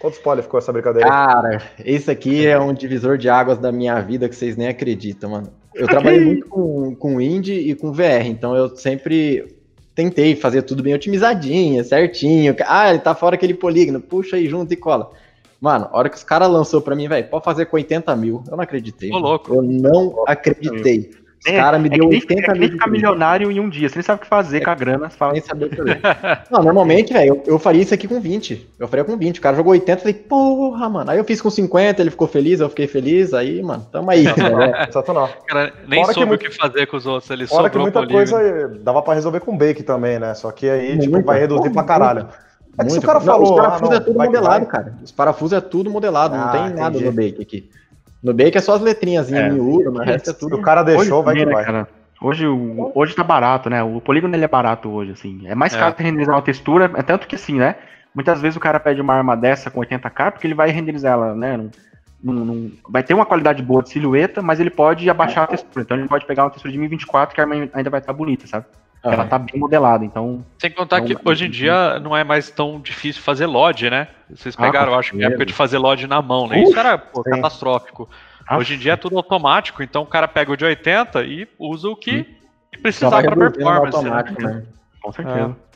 Quantos spoiler ficou essa brincadeira? Cara, esse aqui é um divisor de águas da minha vida que vocês nem acreditam, mano. Eu trabalhei muito com, com Indie e com VR, então eu sempre tentei fazer tudo bem otimizadinho, certinho. Ah, ele tá fora aquele polígono, puxa aí junto e cola. Mano, a hora que os caras lançou pra mim, velho, pode fazer com 80 mil. Eu não acreditei. Tô louco. Eu não acreditei. Os é, caras me é deu 80 é mil. ficar milionário em um dia. Você nem sabe o que fazer é, com a grana. Fala... Nem saber Não, normalmente, velho, eu, eu, faria isso aqui com 20. Eu faria com 20. O cara jogou 80, eu falei, porra, mano. Aí eu fiz com 50, ele ficou feliz, eu fiquei feliz. Aí, mano, tamo aí. né? Sensacional. Cara, nem Fora soube o que fazer com os outros. Ele Fora que muita coisa dava pra resolver com bake também, né? Só que aí, tipo, vai reduzir pra caralho. É se o cara falou. Não, os parafusos ah, é tudo modelado, cara. Os parafusos é tudo modelado, ah, não tem entendi. nada no bake aqui. No bake é só as letrinhas é. miúdas, mas resto é tudo. o cara deixou, hoje, vai que né, vai. Cara, hoje, hoje tá barato, né? O polígono ele é barato hoje, assim. É mais é. caro renderizar uma textura, é tanto que assim, né? Muitas vezes o cara pede uma arma dessa com 80k porque ele vai renderizar ela, né? Não, não, não, vai ter uma qualidade boa de silhueta, mas ele pode abaixar a textura. Então ele pode pegar uma textura de 1024 que a arma ainda vai estar bonita, sabe? Uhum. Ela tá bem modelada, então. Sem contar que hoje em dia não é mais tão difícil fazer LOD, né? Vocês ah, pegaram, ah, acho que época de fazer LOD na mão, né? Uf, Isso era pô, catastrófico. Ah, hoje em dia é tudo automático, então o cara pega o de 80 e usa o que hum. precisar para performance. Né? né? Com certeza. É.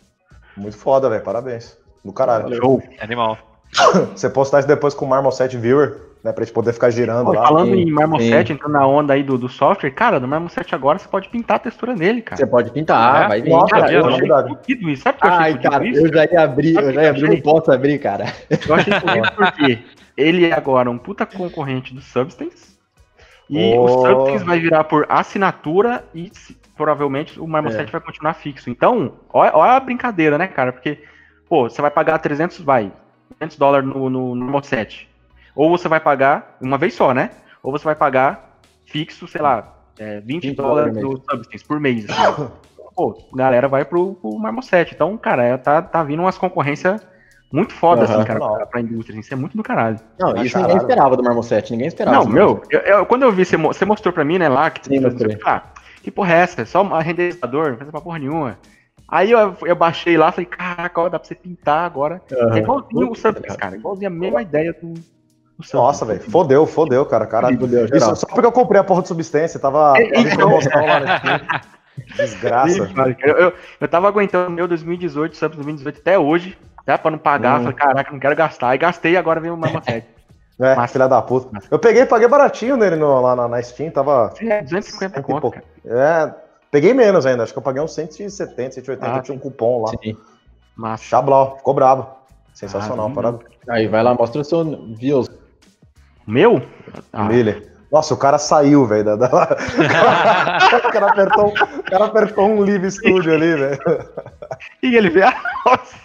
Muito foda, velho. Parabéns. Do caralho. Show. Animal. Você postar isso depois com o Marmoset Viewer, né? Pra gente poder ficar girando Pô, lá. Falando em Marmoset, entrando na onda aí do, do software, cara, no Marmoset agora você pode pintar a textura nele, cara. Você pode pintar, é? vai vir. Cara, eu achei fodido isso. Sabe o que eu achei Ai, cara, isso? eu já ia abrir, eu já ia abrir, não posso abrir, cara. Eu achei fodido porque ele é agora um puta concorrente do Substance. E oh. o Substance vai virar por assinatura e provavelmente o Marmoset é. vai continuar fixo. Então, olha, olha a brincadeira, né, cara? Porque, pô, você vai pagar 300, vai, 500 dólares no, no, no Marmoset. Ou você vai pagar uma vez só, né? Ou você vai pagar fixo, sei lá, é, 20 dólares do Substance por mês. Assim. Pô, a galera vai pro, pro Marmoset. Então, cara, é, tá, tá vindo umas concorrências muito foda, uhum, assim, cara, pra, pra indústria. Assim, isso é muito do caralho. Não, isso caralho. ninguém esperava do Marmoset, ninguém esperava. Não, meu, eu, eu, quando eu vi, você, você mostrou pra mim, né, lá, que, Sim, você, ah, que porra é essa? É só um renderizador, não faz pra porra nenhuma. Aí eu, eu baixei lá, falei, caraca, ó, dá pra você pintar agora. Uhum. É igualzinho o Substance, cara, igualzinho a mesma ideia do, nossa, velho, fodeu, fodeu, cara. Caralho, fodeu, Isso só porque eu comprei a porra de substância, tava é, então... Desgraça. Eu, eu, eu tava aguentando meu 2018, Subs 2018 até hoje. Até pra não pagar, hum. falei, caraca, não quero gastar. Aí gastei e agora vem o Mama 7. É, Mas, filha da puta. Eu peguei e paguei baratinho nele no, lá na, na, Steam, tava. É, 250 conto. É, peguei menos ainda, acho que eu paguei uns 170, 180, ah, tinha um cupom lá. Sim. Mas... Chablau, ficou brabo. Sensacional, ah, parado. Aí vai lá, mostra o seu views. Meu? Ah. Miller. Nossa, o cara saiu, velho. Da, da... o, cara apertou, o cara apertou um Live Studio ali, velho. E ele veio. Nossa,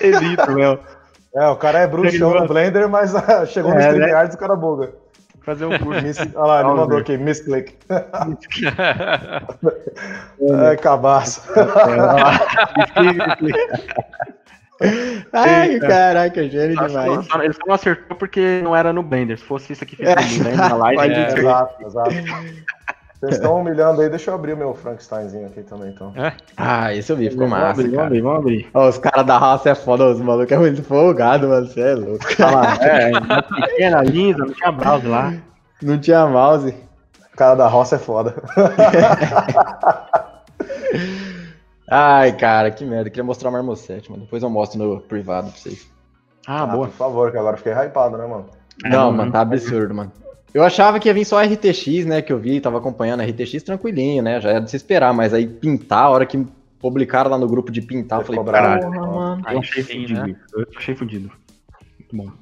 elito, meu. É, o cara é bruxão no Blender, mas uh, chegou é, no StreamYard né? o cara buga. Fazer um curso. Miss... Olha lá, ele mandou aqui, misclick. Ai, cabaço. Ai, caraca, gênio demais. Só, ele só não acertou porque não era no Blender. Se fosse isso aqui feito é. na live, é, exato, exato. Vocês estão humilhando aí, deixa eu abrir o meu Frankensteinzinho aqui também, então. É? Ah, esse eu vi, ficou vamos massa. Abrir, vamos abrir, vamos abrir. Oh, os caras da raça é foda, os malucos é muito folgado, mano. Você é louco. lá, é, pequena, linda, não tinha mouse lá. Não tinha mouse. O cara da roça é foda. Ai, cara, que merda. Eu queria mostrar o Marmosete, mano. Depois eu mostro no privado pra vocês. Ah, ah boa. Por favor, que agora fiquei hypado, né, mano? Não, mano, tá absurdo, mano. Eu achava que ia vir só RTX, né? Que eu vi, tava acompanhando a RTX tranquilinho, né? Já era de se esperar, mas aí pintar, a hora que publicaram lá no grupo de pintar, eu falei, caralho, mano. Eu achei fudido. Né? Eu achei fudido. Muito bom.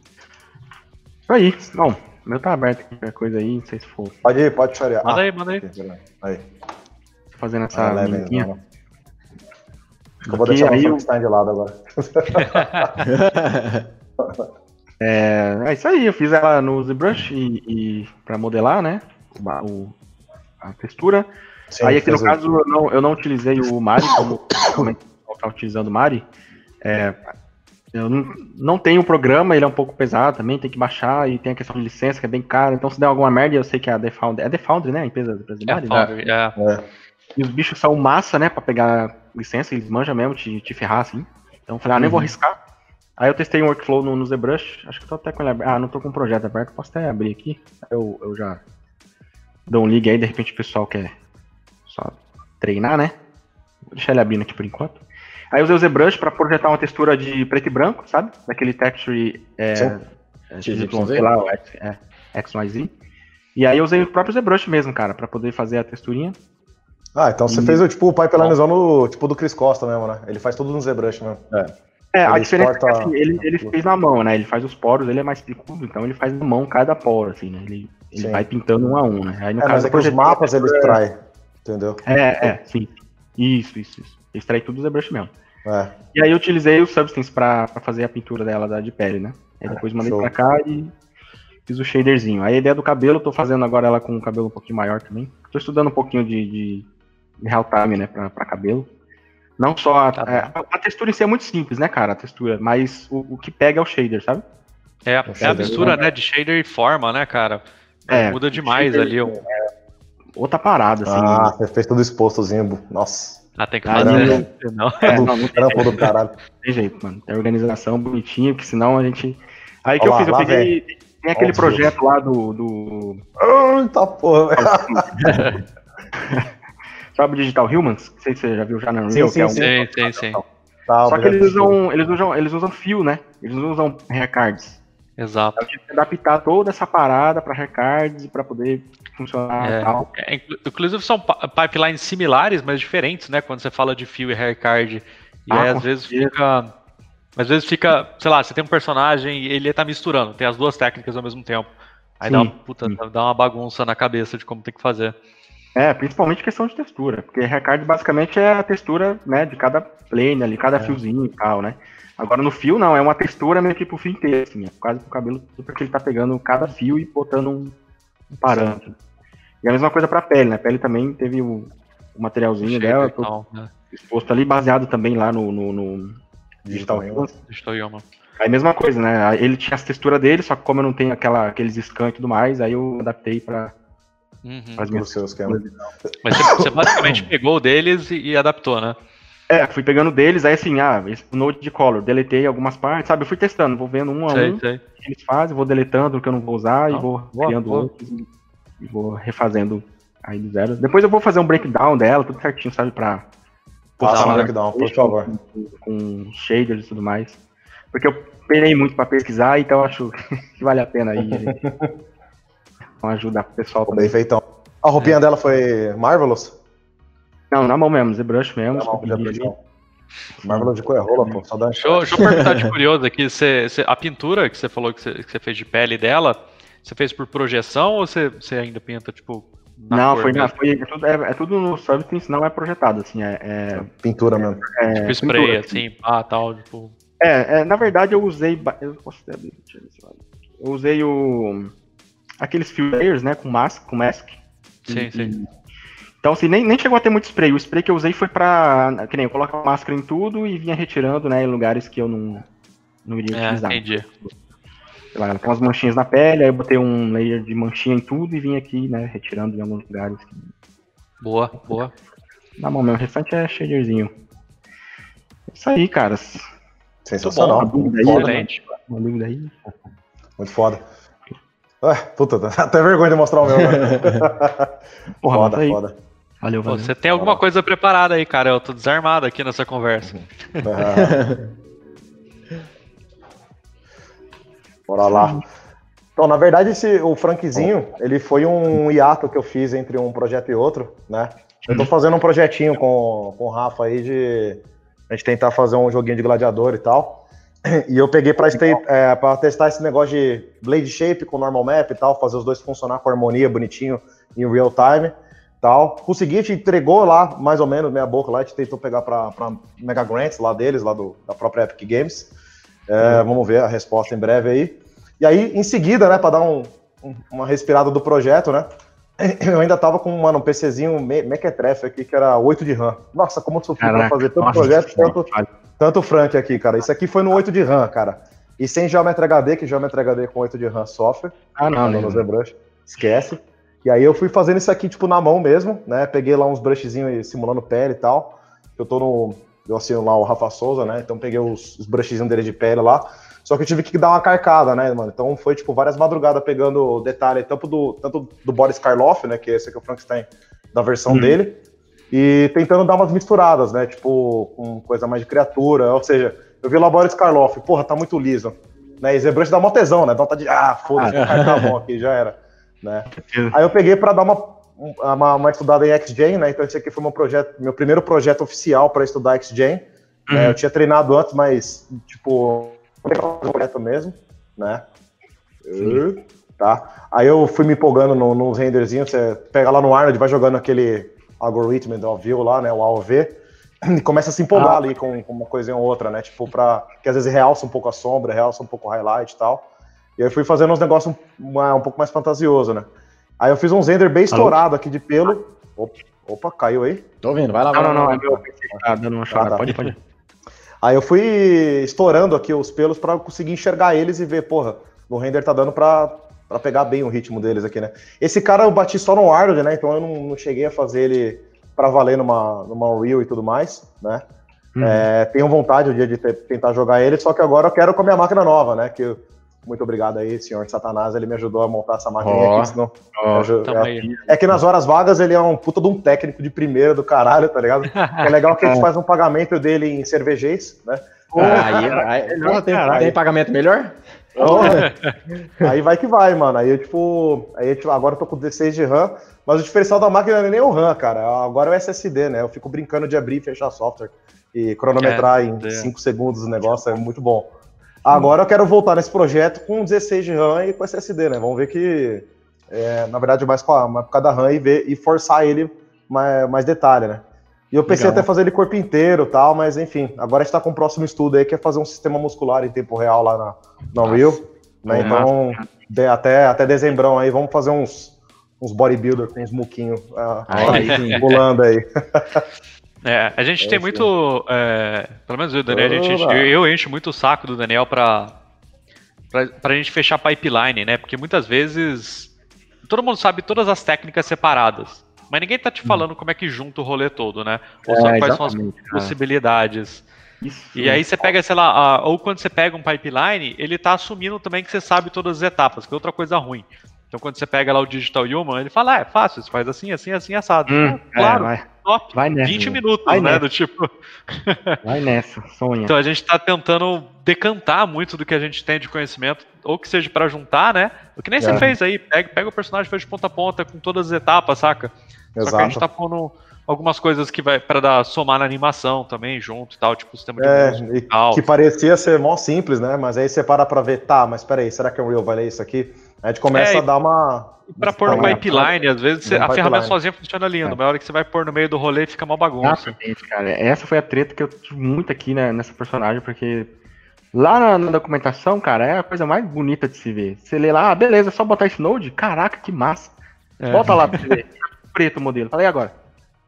Isso aí. Bom, o meu tá aberto aqui, qualquer coisa aí, não sei se for. Pode ir, pode chorar. Manda ah, aí, manda aí. Aí. Tô fazendo essa ah. Eu vou deixar o Frankenstein de lado agora. é, é isso aí, eu fiz ela no ZBrush e, e para modelar, né? O, a textura. Sim, aí aqui no caso eu não, eu não utilizei o Mari, como eu estava utilizando o Mari. É, eu não, não tenho o programa, ele é um pouco pesado também, tem que baixar e tem a questão de licença que é bem cara. Então se der alguma merda, eu sei que é a The Foundry, é The Foundry, né? A empresa, a empresa de Mari, é, né? Foundry, é. é. E os bichos são massa, né? Pra pegar licença, eles manjam mesmo te, te ferrar, assim. Então eu falei, ah, nem uhum. vou arriscar. Aí eu testei um workflow no, no ZBrush, acho que tô até com ele aberto. Ah, não tô com o projeto aberto, posso até abrir aqui. Eu, eu já dou um ligue aí, de repente o pessoal quer só treinar, né? Vou deixar ele abrindo aqui por enquanto. Aí eu usei o ZBrush para projetar uma textura de preto e branco, sabe? Daquele texture é, é, sei lá, é, XYZ. E aí eu usei o próprio ZBrush mesmo, cara, para poder fazer a texturinha. Ah, então você fez tipo, o pipelinezão no tipo do Chris Costa mesmo, né? Ele faz tudo no ZBrush mesmo. É. É, a diferença é que assim, ele, ele fez na mão, né? Ele faz os poros, ele é mais picudo, então ele faz na mão cada poro, assim, né? Ele, ele vai pintando um a um, né? Aí, no é, caso, mas é que os mapas ele extrai, entendeu? É, é, sim. Isso, isso, isso. Ele extrai tudo do ZBrush mesmo. É. E aí eu utilizei o Substance pra, pra fazer a pintura dela da, de pele, né? Aí depois mandei Show. pra cá e fiz o shaderzinho. Aí a ideia do cabelo, eu tô fazendo agora ela com um cabelo um pouquinho maior também. Tô estudando um pouquinho de, de real time, né, pra, pra cabelo. Não só a, tá é, a, a, textura em si é muito simples, né, cara, a textura, mas o, o que pega é o shader, sabe? É, é, é a mistura, né, de shader e forma, né, cara? É, Muda demais ali. Um... É outra parada, assim. Ah, você fez tudo expostozinho, nossa. Ah, tem que fazer. Não, é, não, não tem, do caralho. tem jeito, mano. Tem organização bonitinha, porque senão a gente. Aí que Olá, eu fiz, eu peguei. Vem. Tem aquele Óbvio. projeto lá do. do... Eita porra, velho. Sabe o Digital Humans? Não sei se você já viu já na Unreal. Sim, sim, é um... sim, sim, sim. Tá, Só que eles usam, eles usam, eles usam fio, né? Eles não usam recards. Exato. Eu tive que adaptar toda essa parada para recards para poder funcionar é, tal. É, inclusive são pipelines similares, mas diferentes, né? Quando você fala de fio e recard. E ah, aí, às vezes fica. Às vezes fica, sei lá, você tem um personagem e ele tá misturando, tem as duas técnicas ao mesmo tempo. Aí sim, dá, uma, puta, dá uma bagunça na cabeça de como tem que fazer. É, principalmente questão de textura, porque recard basicamente é a textura, né, de cada plane ali, cada é. fiozinho e tal, né? Agora no fio não, é uma textura meio que pro fio inteiro, assim, é quase pro cabelo, porque ele tá pegando cada fio e botando um, um parâmetro. E a mesma coisa pra pele, né? A pele também teve o, o materialzinho dela, tal, né? exposto ali, baseado também lá no, no, no Digital. Digital. Aí mesma coisa, né? Ele tinha as texturas dele, só que como eu não tenho aquela, aqueles scans e tudo mais, aí eu adaptei pra Uhum. As minhas seus. Mas você, você basicamente pegou o deles e, e, adaptou, né? É, fui pegando deles, aí assim, ah, esse Node de Color, deletei algumas partes, sabe? Eu fui testando, vou vendo um a sei, um sei. o que eles fazem, vou deletando o que eu não vou usar não, e vou boa, criando boa. outros e, e, vou refazendo aí do zero. Depois eu vou fazer um breakdown dela, tudo certinho, sabe? Pra Faça um breakdown, por favor. Com, com shaders e tudo mais. porque eu penei muito para pesquisar, então acho que vale a pena aí. Então ajuda o pessoal também. Bem feitão. A roupinha é. dela foi Marvelous? Não, na mão mesmo, ZBrush mesmo. Marvelous de Coerrola, pô. Só dá deixa, deixa eu perguntar de curioso aqui, você, você, a pintura que você falou que você, que você fez de pele dela, você fez por projeção ou você, você ainda pinta, tipo, não, foi, na, foi é, tudo, é, é tudo no Substance, não é projetado, assim, é... é pintura mesmo. É, tipo spray, pintura, assim, pá, tal, tipo... É, é, na verdade eu usei... Eu posso ter abrir, Eu usei o... Aqueles fill layers, né, com mask, com mask. Sim, e, sim. Então, assim, nem, nem chegou a ter muito spray. O spray que eu usei foi pra, que nem, eu colocar máscara em tudo e vinha retirando, né, em lugares que eu não, não iria é, utilizar. entendi sei lá, tem umas manchinhas na pele, aí eu botei um layer de manchinha em tudo e vim aqui, né, retirando em alguns lugares. Boa, boa. Na mão mesmo, o restante é shaderzinho. Isso aí, caras. Sensacional. Uma dúvida aí, Excelente. Uma dúvida aí. Muito foda. Ué, puta, até vergonha de mostrar o meu. Né? Porra, foda, aí. foda. Valeu, valeu. Você tem alguma coisa preparada aí, cara? Eu tô desarmado aqui nessa conversa. Uhum. Bora lá. Então, na verdade, esse, o Frankzinho, ele foi um hiato que eu fiz entre um projeto e outro, né? Eu tô fazendo um projetinho com, com o Rafa aí de a gente tentar fazer um joguinho de gladiador e tal. E eu peguei para é, testar esse negócio de Blade Shape com Normal Map e tal, fazer os dois funcionar com harmonia bonitinho em real time tal. Consegui, te entregou lá, mais ou menos, meia boca lá, a gente tentou pegar para Mega Grants lá deles, lá do, da própria Epic Games. É, uhum. Vamos ver a resposta em breve aí. E aí, em seguida, né, para dar um, um, uma respirada do projeto, né, eu ainda tava com mano, um PCzinho mequetrefe aqui, que era 8 de RAM. Nossa, como eu sofri para fazer tanto nossa, projeto, tanto, tanto Frank aqui, cara. Isso aqui foi no 8 de RAM, cara. E sem Geometry HD, que Geometry HD com 8 de RAM sofre. Ah, não, não. No ZBrush. Esquece. E aí eu fui fazendo isso aqui, tipo, na mão mesmo, né? Peguei lá uns brushzinhos simulando pele e tal. Eu tô no. Eu assino lá o Rafa Souza, né? Então peguei os, os brushzinhos dele de pele lá. Só que eu tive que dar uma carcada, né, mano? Então foi, tipo, várias madrugadas pegando detalhe tanto do, tanto do Boris Karloff, né? Que esse aqui é o Frankenstein da versão uhum. dele. E tentando dar umas misturadas, né? Tipo, com coisa mais de criatura. Ou seja, eu vi o Boris Karloff, porra, tá muito liso. Né? E Zebrush dá uma tesão, né? Dá vontade de, ah, foda-se, ah, tá bom aqui, já era. Né? Aí eu peguei para dar uma, uma, uma, estudada em XGen, né? Então esse aqui foi meu projeto, meu primeiro projeto oficial para estudar XGen. Né? Uhum. Né? Eu tinha treinado antes, mas, tipo, correto mesmo, né? Sim. Tá? Aí eu fui me empolgando nos no renderzinhos, você pega lá no Arnold, vai jogando aquele algoritmo do View lá, né, o AOV, e começa a se empolgar ah. ali com, com, uma coisa ou outra, né, tipo pra, que às vezes realça um pouco a sombra, realça um pouco o highlight e tal, e aí eu fui fazendo uns negócios um, um, pouco mais fantasioso, né. Aí eu fiz um render bem estourado aqui de pelo, opa, opa caiu aí? Tô ouvindo, vai lá, vai não, lá. Não, não, é meu tá dando uma chorada, ah, tá. pode, pode. Aí eu fui estourando aqui os pelos para conseguir enxergar eles e ver, porra, no render tá dando pra, pra pegar bem o ritmo deles aqui, né? Esse cara eu bati só no Arnold, né? Então eu não, não cheguei a fazer ele para valer numa, numa Unreal e tudo mais, né? Uhum. É, tenho vontade um dia de ter, tentar jogar ele, só que agora eu quero com a minha máquina nova, né? Que muito obrigado aí, senhor Satanás, ele me ajudou a montar essa máquina oh, aqui, senão... Oh, é, é, que nas horas vagas ele é um puta de um técnico de primeira do caralho, tá ligado? é legal que a gente faz um pagamento dele em cervejês, né? aí, aí, tem, tem, pagamento melhor? Oh, aí vai que vai, mano. Aí eu, tipo, aí eu, tipo, agora eu tô com 16 de RAM, mas o diferencial da máquina não é nem o RAM, cara. Agora é o SSD, né? Eu fico brincando de abrir e fechar software e cronometrar é, em 5 segundos o negócio, é muito bom. Agora eu quero voltar nesse projeto com 16 de RAM e com SSD, né? Vamos ver que, é, na verdade, mais com a, mais cada RAM e, ver, e forçar ele mais, mais detalhe, né? E eu pensei Legal. até fazer ele corpo inteiro e tal, mas enfim, agora a gente tá com o próximo estudo aí, que é fazer um sistema muscular em tempo real lá na, na Unreal. Né? Então, de, até, até dezembrão aí, vamos fazer uns, uns bodybuilder com uns muquinhos uh, pulando aí. É, a gente é tem muito. É, pelo menos o Daniel, a gente, eu, eu, encho muito o saco do Daniel pra, pra, pra gente fechar pipeline, né? Porque muitas vezes. Todo mundo sabe todas as técnicas separadas. Mas ninguém tá te hum. falando como é que junta o rolê todo, né? Ou é, sabe quais são as possibilidades. Isso. E aí você pega, sei lá, a, ou quando você pega um pipeline, ele tá assumindo também que você sabe todas as etapas, que é outra coisa ruim. Então quando você pega lá o Digital Human, ele fala, ah, é fácil, você faz assim, assim, assim, assado. Hum, ah, claro, é, vai, top, vai nessa, 20 minutos, né, nessa. do tipo... vai nessa, sonha. Então a gente tá tentando decantar muito do que a gente tem de conhecimento, ou que seja para juntar, né? O que nem é. você fez aí, pega, pega o personagem fez de ponta a ponta com todas as etapas, saca? Exato. Só que a gente tá pondo algumas coisas que vai para dar somar na animação também junto e tal, tipo o sistema de é, música e tal. Que parecia ser mó simples, né? Mas aí você para para ver, tá, mas peraí, será que o Real vai ler isso aqui? Aí a gente começa é, a dar uma. Pra pôr no pipeline, às vezes você, a ferramenta sozinha funciona lindo, é. mas a hora que você vai pôr no meio do rolê fica uma bagunça. Exatamente, cara. Essa foi a treta que eu tive muito aqui né, nessa personagem, porque lá na, na, documentação, cara, é a coisa mais bonita de se ver. Você lê lá, ah, beleza, é só botar esse node? Caraca, que massa. É. Bota lá pra você ver. Preto o modelo. Falei agora.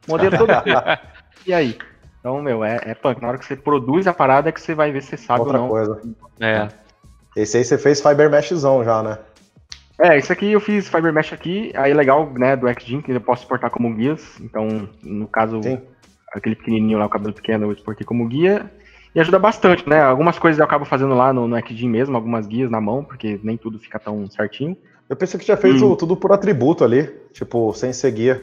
Modelo todo preto. E aí? Então, meu, é, é punk. Na hora que você produz a parada é que você vai ver se você sabe Outra ou não. coisa. É. Esse aí você fez Fiber Meshzão já, né? É, isso aqui eu fiz Fiber Mesh aqui, aí legal, né, do XGen, que eu posso exportar como guias, então, no caso, Sim. aquele pequenininho lá, o cabelo pequeno, eu exportei como guia, e ajuda bastante, né, algumas coisas eu acabo fazendo lá no, no XGen mesmo, algumas guias na mão, porque nem tudo fica tão certinho. Eu pensei que já fez hum. tudo por atributo ali, tipo, sem ser guia.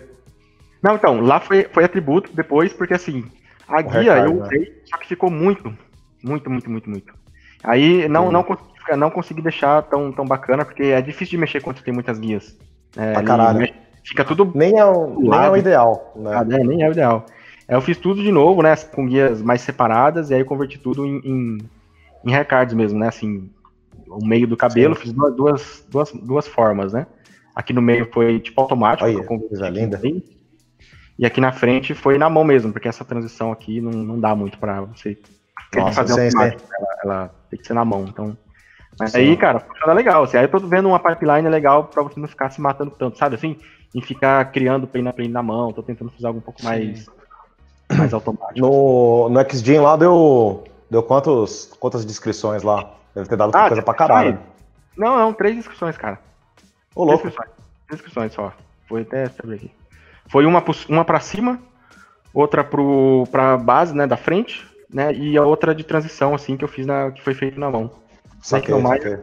Não, então, lá foi, foi atributo depois, porque assim, a o guia eu né? usei, né? só que ficou muito, muito, muito, muito, muito. Aí não, não consegui não consegui deixar tão, tão bacana, porque é difícil de mexer quando tem muitas guias. É, pra caralho. Fica tudo. Nem é o, nem é o ideal. Né? Ah, é, nem é o ideal. Eu fiz tudo de novo, né? Com guias mais separadas, e aí eu converti tudo em, em, em recards mesmo, né? Assim, o meio do cabelo, Sim. fiz duas, duas, duas formas, né? Aqui no meio foi tipo automático. Olha, coisa linda. E aqui na frente foi na mão mesmo, porque essa transição aqui não, não dá muito pra você Nossa, fazer sim, automático. Sim. Ela, ela, tem que ser na mão. Então, mas Sim. aí, cara, funciona legal. Assim, aí eu tô vendo uma pipeline legal pra você não ficar se matando tanto, sabe assim? E ficar criando play na play na mão. Tô tentando fazer algo um pouco mais, mais automático. No, no XGen lá deu, deu quantos, quantas descrições lá? Deve ter dado ah, coisa pra caralho. Não, não, três inscrições, cara. Ô, louco. Três inscrições, três inscrições só. Foi até saber aqui. Foi uma, uma pra cima, outra pro, pra base, né, da frente, né? E a outra de transição, assim, que eu fiz na. que foi feito na mão. Saquei, o Maia.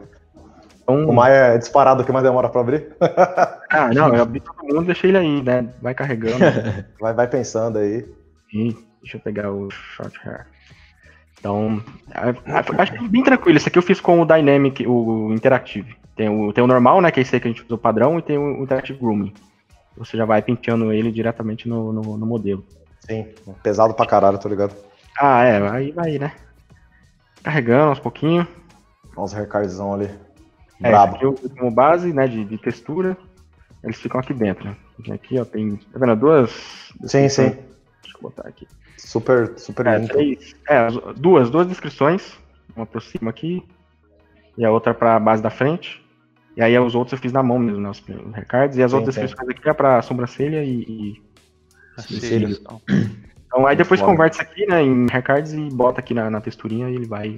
Então... O Maia é disparado que mais demora pra abrir. ah, não, eu abri todo mundo deixei ele aí, né? Vai carregando. vai, vai pensando aí. E deixa eu pegar o short hair. Então, acho que é bem tranquilo. Esse aqui eu fiz com o Dynamic, o Interactive. Tem o, tem o normal, né? Que é esse aí que a gente usou padrão, e tem o Interactive Grooming. Você já vai penteando ele diretamente no, no, no modelo. Sim, pesado pra caralho, tô ligado. Ah, é, aí vai, né? Carregando aos pouquinhos. Olha os recardzão ali. É, Brabo. Aqui eu como base, né, de, de, textura, eles ficam aqui dentro. Né? Aqui, ó, tem, tá vendo, duas... Sim, sim. Deixa eu botar aqui. Super, super é, três, é, duas, duas descrições, uma por cima aqui, e a outra para a base da frente. E aí os outros eu fiz na mão mesmo, né, os recards, e as sim, outras sim. descrições aqui é para sobrancelha e... e... Cílios, então. então aí depois converte isso aqui, né, em recards e bota aqui na, na texturinha e ele vai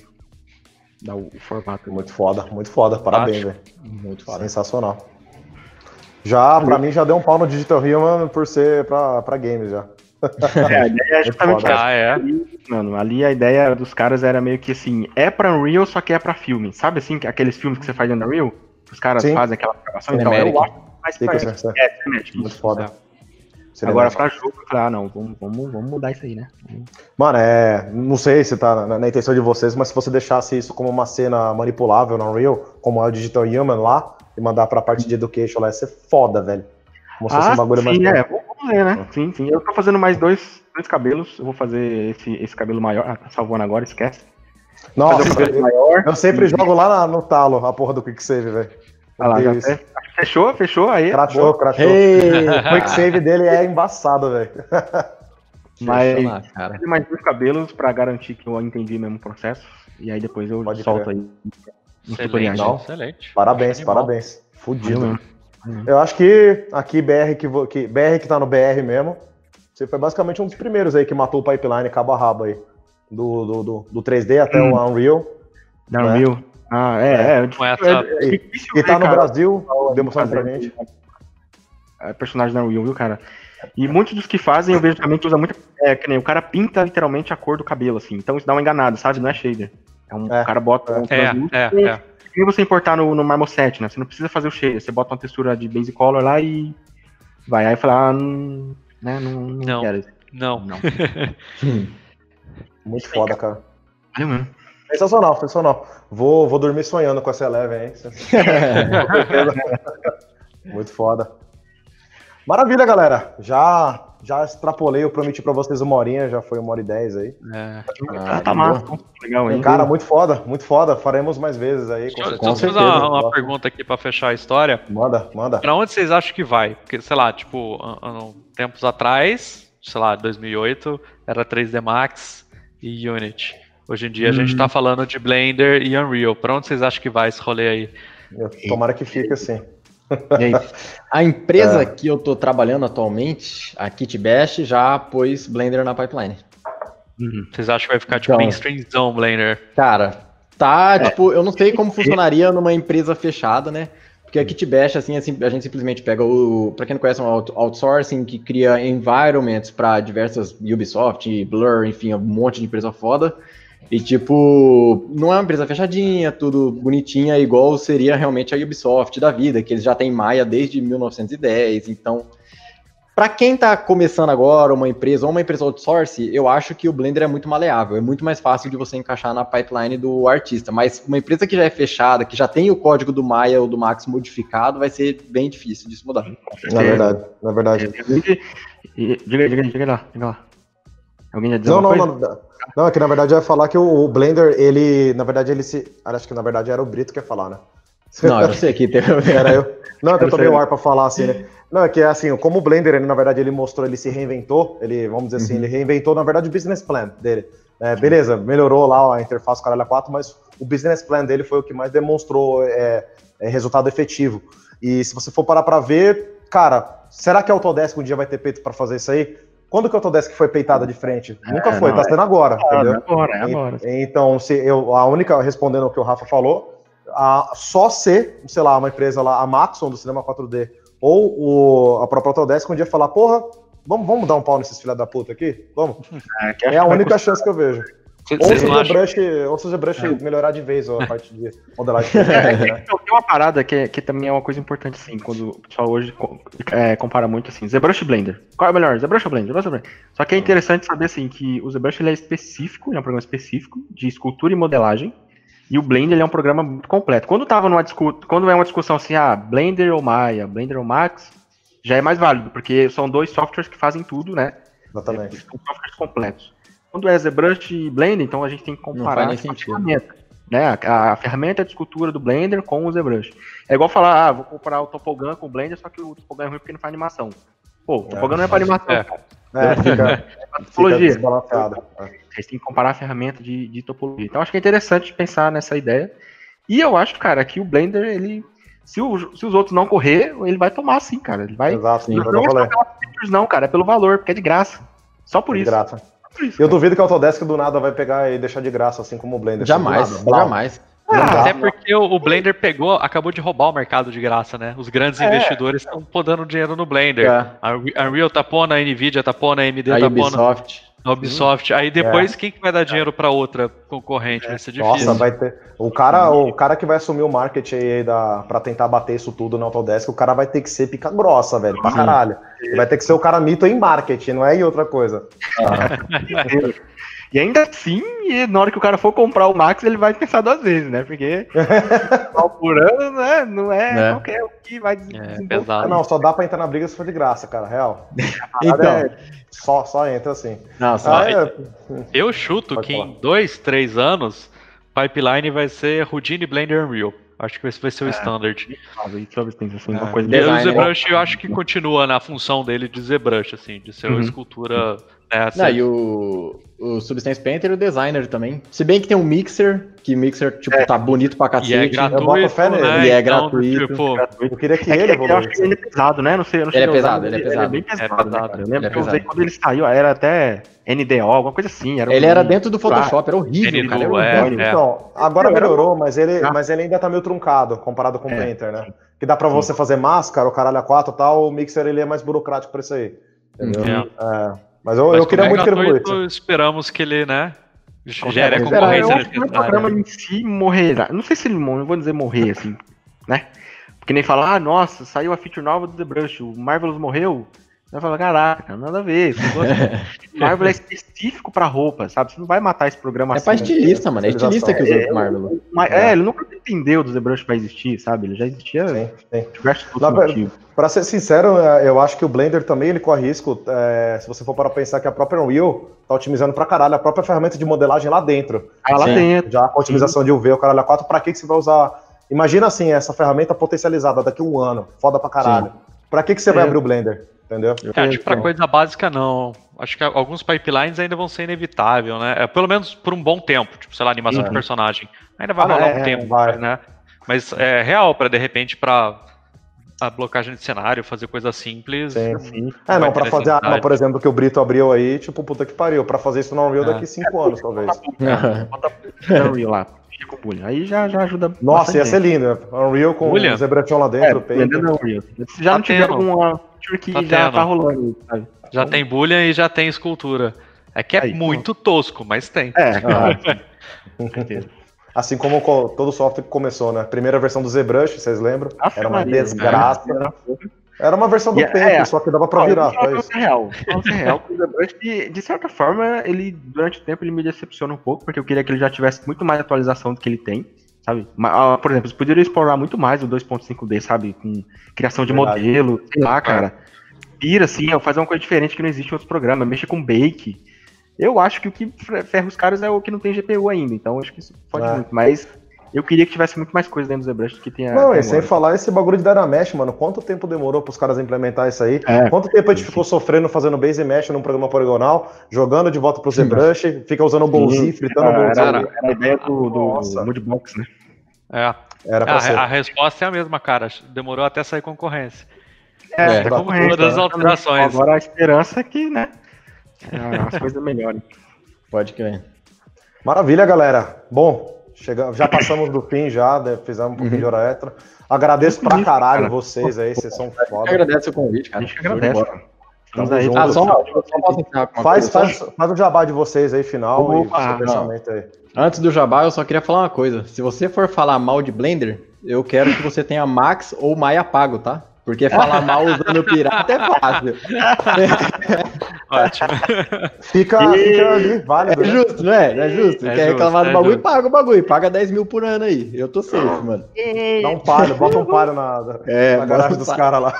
Dá o, formato. Muito foda, muito foda. Parabéns, velho. Muito foda. Sensacional. Já, pra mim, já deu um pau no Digital Human por ser pra, pra games já. É, a ideia é justamente ah, é. Mano, ali a ideia dos caras era meio que assim, é pra Unreal, só que é pra filme. Sabe assim, aqueles filmes que você faz no Unreal? Os caras Sim. fazem aquela gravação, então eu acho mais pra é, muito foda. Seria Agora, pra jogo, ah, não, vamos, vamos, vamos mudar isso aí, né? Mano, é. Não sei se tá na, na, intenção de vocês, mas se você deixasse isso como uma cena manipulável no Unreal, como é o Digital Human lá, e mandar pra parte de education lá, ia ser foda, velho. Fosse ah, um bagulho sim, mais. É, vamos ver, né? Sim, sim. Eu tô fazendo mais dois, dois cabelos. Eu vou fazer esse, esse cabelo maior. Ah, tá salvando agora, esquece. Nossa, eu, eu, sempre jogo lá na, no talo a porra do Quicksave, velho. Ah lá, já até, Fechou, fechou aí. Crachou, crachou. O quick save dele é embaçado, velho. Mas lá, mais dois cabelos pra garantir que eu entendi mesmo o processo. E aí depois eu Pode solto aí. Excelente, excelente. Parabéns, parabéns. Fudido. Eu acho que aqui BR que, que, BR que tá no BR mesmo, você foi basicamente um dos primeiros aí que matou o pipeline cabo a rabo aí. Do, do, do, do 3D até hum. o Unreal. Da né? Unreal. Ah, é, é. é, é, é e, tá no Brasil, demonstrando pra gente. É personagem da Will, viu, cara? E muitos dos que fazem, eu vejo também que usa muito. É, que nem o cara pinta literalmente a cor do cabelo, assim. Então isso dá uma enganada, sabe? Não é shader. É um é, cara bota um é, é, é. Nem você importar no, no Marmoset, né? Você não precisa fazer o cheiro. Você bota uma textura de base color lá e vai. Aí falar, ah, não, né, não, não, não quero. Não. não. Muito foda, cara. Valeu mesmo. Sensacional, sensacional. Vou, vou dormir sonhando com essa Eleven, hein? Muito foda. Maravilha, galera. Já já extrapolei, eu prometi pra vocês uma horinha, já foi uma hora e dez aí. É. Ah, tá massa. Legal, hein? Cara, muito foda, muito foda. Faremos mais vezes aí. Com Deixa, eu fazer uma, uma pergunta aqui pra fechar a história. Manda, manda. Pra onde vocês acham que vai? Porque, sei lá, tipo, tempos atrás, sei lá, 2008, era 3D Max e Unity. Hoje em dia hum. a gente tá uhum. falando de Blender e Unreal. Pra onde vocês acham que vai esse rolê aí? Eu, tomara que fique assim. A empresa é. que eu estou trabalhando atualmente, a KitBash, já pôs Blender na pipeline. Uhum. Vocês acham que vai ficar tipo então, mainstreamzão Blender? Cara, tá, é. tipo, eu não sei como funcionaria numa empresa fechada, né? Porque a KitBash, assim, assim, a gente simplesmente pega o. Para quem não conhece, é um outsourcing que cria environments para diversas Ubisoft, Blur, enfim, um monte de empresa foda. E, tipo, não é uma empresa fechadinha, tudo bonitinha, igual seria realmente a Ubisoft da vida, que eles já têm Maia desde 1910. Então, para quem tá começando agora, uma empresa ou uma empresa outsource, eu acho que o Blender é muito maleável, é muito mais fácil de você encaixar na pipeline do artista. Mas uma empresa que já é fechada, que já tem o código do Maia ou do Max modificado, vai ser bem difícil disso mudar. Na verdade, na verdade. Diga, diga, diga lá, diga lá. Alguém já não, não, coisa? não, não, é que na verdade eu ia falar que o, Blender, ele, na verdade, ele se. Acho que na verdade era o Brito que ia falar, né? Não, era você que teve. Era eu. Não, eu tomei o ar pra falar assim, né? Não, é que é assim, como o Blender, ele, na verdade, ele mostrou, ele se reinventou, ele, vamos dizer assim, uhum. ele reinventou, na verdade, o business plan dele. É, beleza, melhorou lá a interface Caralho 4, mas o business plan dele foi o que mais demonstrou é, é, resultado efetivo. E se você for parar para ver, cara, será que a Autodesk um dia vai ter peito para fazer isso aí? Quando que a Autodesk foi peitada de frente? É, Nunca foi, não, tá sendo agora, é entendeu? Agora, é agora. E, então, se eu, a única, respondendo o que o Rafa falou, a, só ser, sei lá, uma empresa lá, a Maxon do Cinema 4D, ou o, a própria Autodesk um dia falar, porra, vamos, vamos dar um pau nesses filha da puta aqui? Vamos. É, é a única chance que eu vejo. Ou seja, brush, ou seja, brush é. melhorar de vez a parte de modelagem. É, né? Tem uma parada que, que também é uma coisa importante, assim, quando o pessoal hoje é, compara muito, assim, ZBrush e Blender. Qual é o melhor? ZBrush ou Blender? ZBrush ou Blender? Só que é interessante saber, assim, que o ZBrush ele é específico, ele é um programa específico de escultura e modelagem, e o Blender ele é um programa muito completo. Quando tava numa quando é uma discussão assim, ah, Blender ou Maya, Blender ou Max, já é mais válido, porque são dois softwares que fazem tudo, né? Exatamente. São softwares completos. Quando é ZBrush e Blender, então a gente tem que comparar a ferramenta. Né? A, a, ferramenta de escultura do Blender com o ZBrush. É igual falar, ah, vou comparar o Topogan com o Blender, só que o Topogan é ruim porque não faz animação. Pô, o Topogan é, não é para animação, é. cara. É, fica, é topologia. Fica a gente tem que comparar a ferramenta de, de topologia. Então acho que é interessante pensar nessa ideia. E eu acho, cara, que o Blender, ele. Se, o, se os outros não correr, ele vai tomar sim, cara. Ele vai. Exato, sim, não, não é features, não, cara. É pelo valor, porque é de graça. Só por é isso. De graça. Eu duvido que a Autodesk do nada vai pegar e deixar de graça, assim como o Blender. Jamais, jamais. Ah, até porque o, Blender pegou, acabou de roubar o mercado de graça, né? Os grandes é. investidores estão podando dinheiro no Blender. É. A Unreal tá pondo, a Nvidia tá pondo, a AMD a tá pondo. Ubisoft. A Ubisoft. Aí depois é. quem que vai dar dinheiro para outra concorrente? Vai ser difícil. Nossa, vai ter. O cara, o cara que vai assumir o marketing aí da, pra tentar bater isso tudo na Autodesk, o cara vai ter que ser pica grossa, velho, pra caralho. Ele vai ter que ser o cara mito em marketing, não é em outra coisa. Ah. E ainda assim, na hora que o cara for comprar o Max, ele vai pensar duas vezes, né? Porque por ano, né? Não é, é. qualquer um que vai é, pesado. Não, só dá pra entrar na briga se for de graça, cara, real. então, é, só, só entra assim. Não, só ah, é... Eu chuto Pode que falar. em dois, três anos, Pipeline vai ser Houdini Blender Unreal. Acho que esse vai ser o é. standard. Ah, é. coisa e o ZBrush eu acho que continua na função dele de ZBrush, assim, de ser uhum. uma escultura é, Não, e o, o Substance Painter e o designer também. Se bem que tem um mixer, que mixer, tipo, é. tá bonito pra cacete. E é gratuito, fé nele. Né? E é então, gratuito. Tipo, eu queria que é ele Eu acho que ele é pesado, né? Não sei, não sei. Ele é pesado, ele é pesado. Ele é bem pesado, é pesado. Né, eu lembro que eu usei quando ele saiu, era até NDO, alguma coisa assim. Era ele um... era dentro do Photoshop, era horrível, NDO, cara. Era horrível. É, então, agora melhorou, mas ele, ah. mas ele ainda tá meio truncado comparado com o Painter, né? Que dá pra você fazer máscara, o caralho a 4 e tal, o mixer ele é mais burocrático pra isso aí. Entendeu? É. Mas eu, Mas eu queria muito que ele evoluísse. Esperamos que ele, né? gera concorrência necessária. O programa em si morrerá. Não sei se ele morre, não vou dizer morrer, assim, né? Porque nem falar, ah, nossa, saiu a feature nova do The Brush, o Marvelous morreu. Vai falar, caraca, nada a ver. Marvel é específico pra roupa, sabe? Você não vai matar esse programa é assim. É pra estilista, mano. É estilista que usa é, Marvel. É, ele nunca entendeu do ZBrush pra existir, sabe? Ele já existia. Sim, sim. Pra, pra ser sincero, é, eu acho que o Blender também ele corre risco. É, se você for para pensar que a própria Unreal tá otimizando pra caralho a própria ferramenta de modelagem lá dentro. Ah, lá dentro. Já com a otimização sim. de UV, o caralho a 4, pra que, que você vai usar? Imagina assim, essa ferramenta potencializada daqui a um ano. Foda pra caralho. Sim. Pra que, que você vai abrir o Blender? Entendeu? É, acho que para coisa básica não. Acho que alguns pipelines ainda vão ser inevitável, né? É, pelo menos por um bom tempo, tipo, sei lá, animação uhum. de personagem. Ainda vai ah, rolar é, um tempo, vai. né? Mas é real para de repente para a blocagem de cenário, fazer coisa simples. Sim, sim. É, não, para fazer a arma, por exemplo, que o Brito abriu aí, tipo, puta que pariu. Para fazer isso no Unreal é. daqui 5 anos, talvez. Bota Unreal Com bullying. Aí já, já ajuda. Nossa, ia ser lindo. Né? Unreal com o Zebration lá dentro. É, Unreal. Se já tá não tiver alguma que tá já tá rolando. Sabe? Já então... tem Boolean e já tem escultura. É que é Aí, muito então... tosco, mas tem. É, ah, com certeza. Assim como todo software que começou, né? Primeira versão do ZBrush, vocês lembram? Nossa, era uma Maria, desgraça. Era uma versão do yeah, tempo, é, só que dava pra virar. Não, é real. É real. De, de certa forma, ele, durante o tempo, ele me decepciona um pouco, porque eu queria que ele já tivesse muito mais atualização do que ele tem sabe? Ah, por exemplo, você poderia explorar muito mais o 2.5D, sabe? Com criação de Verdade. modelo, sei lá, cara. Pira, assim, fazer uma coisa diferente que não existe em outros programas, mexa com bake. Eu acho que o que ferra os caras é o que não tem GPU ainda, então acho que isso pode é. muito. Mas eu queria que tivesse muito mais coisa dentro do ZBrush do que tem Não, e sem falar esse bagulho de Dynamesh, mano. Quanto tempo demorou pros caras implementar isso aí? É, Quanto tempo a gente ficou sofrendo fazendo base mesh num programa poligonal, jogando de volta pro ZBrush, fica usando o Bolzi, fritando o Bolzi. Era, era, a ideia do, do Moodbox, né? É. Era a, a, resposta é a mesma, cara. Demorou até sair concorrência. É, é como todas as alterações. Agora a esperança é que, né? As coisas melhorem. Pode crer. Maravilha, galera. Bom, Chegamos, já passamos do fim, já, né, fizemos um pouquinho de hora extra. Agradeço pra caralho cara. vocês aí, vocês são foda. Agradece o convite, cara. A gente agradece. Ah, só, só faz, faz, faz o jabá de vocês aí, final, Opa, e pensamento aí. Antes do jabá, eu só queria falar uma coisa. Se você for falar mal de Blender, eu quero que você tenha Max ou Maia pago, tá? Porque falar mal usando pirata é fácil. Ótimo. Fica, e... fica ali, válido. É né? justo, não é? É justo. É Quer justo, reclamar do é bagulho, justo. paga o bagulho. Paga 10 mil por ano aí. Eu tô safe, mano. Dá um paro, bota um paro na, é, na garagem dos caras lá.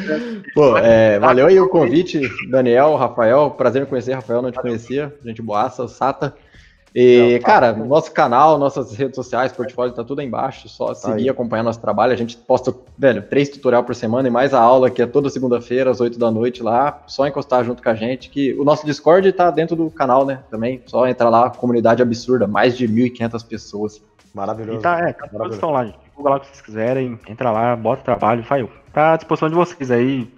Pô, é, valeu aí o convite, Daniel, Rafael. Prazer em conhecer, Rafael, não te conhecia. Gente boaça, Sata. E, tá cara, nosso canal, nossas redes sociais, portfólio tá tudo aí embaixo. Só tá seguir, aí. acompanhar nosso trabalho. A gente posta, velho, três tutorial por semana e mais a aula, que é toda segunda-feira, às 8 da noite lá. Só encostar junto com a gente. Que o nosso Discord tá dentro do canal, né? Também. Só entrar lá, comunidade absurda, mais de 1.500 pessoas. Maravilhoso. E tá, é, tá à disposição lá, gente. Divulga lá o que vocês quiserem. Entra lá, bota trabalho, faz. Tá à disposição de vocês aí.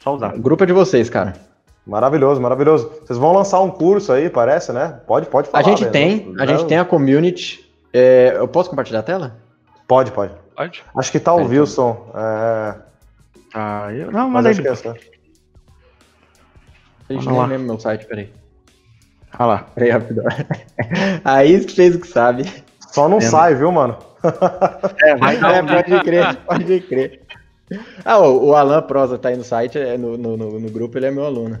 Só usar. O grupo é de vocês, cara. Maravilhoso, maravilhoso. Vocês vão lançar um curso aí, parece, né? Pode, pode falar. A gente tem, a gente tem a community. É, eu posso compartilhar a tela? Pode, pode. Pode. Acho que tá o é, Wilson. É... Ah, eu não, mas aí. Esqueço, né? A gente tem mesmo meu site, peraí. Olha lá. Peraí, rapidão. aí fez o que sabe. Só não sai, viu, mano? é, é, pode crer, pode crer. Ah, o, o Alan Prosa tá aí no site, é no, no, no, no grupo, ele é meu aluno.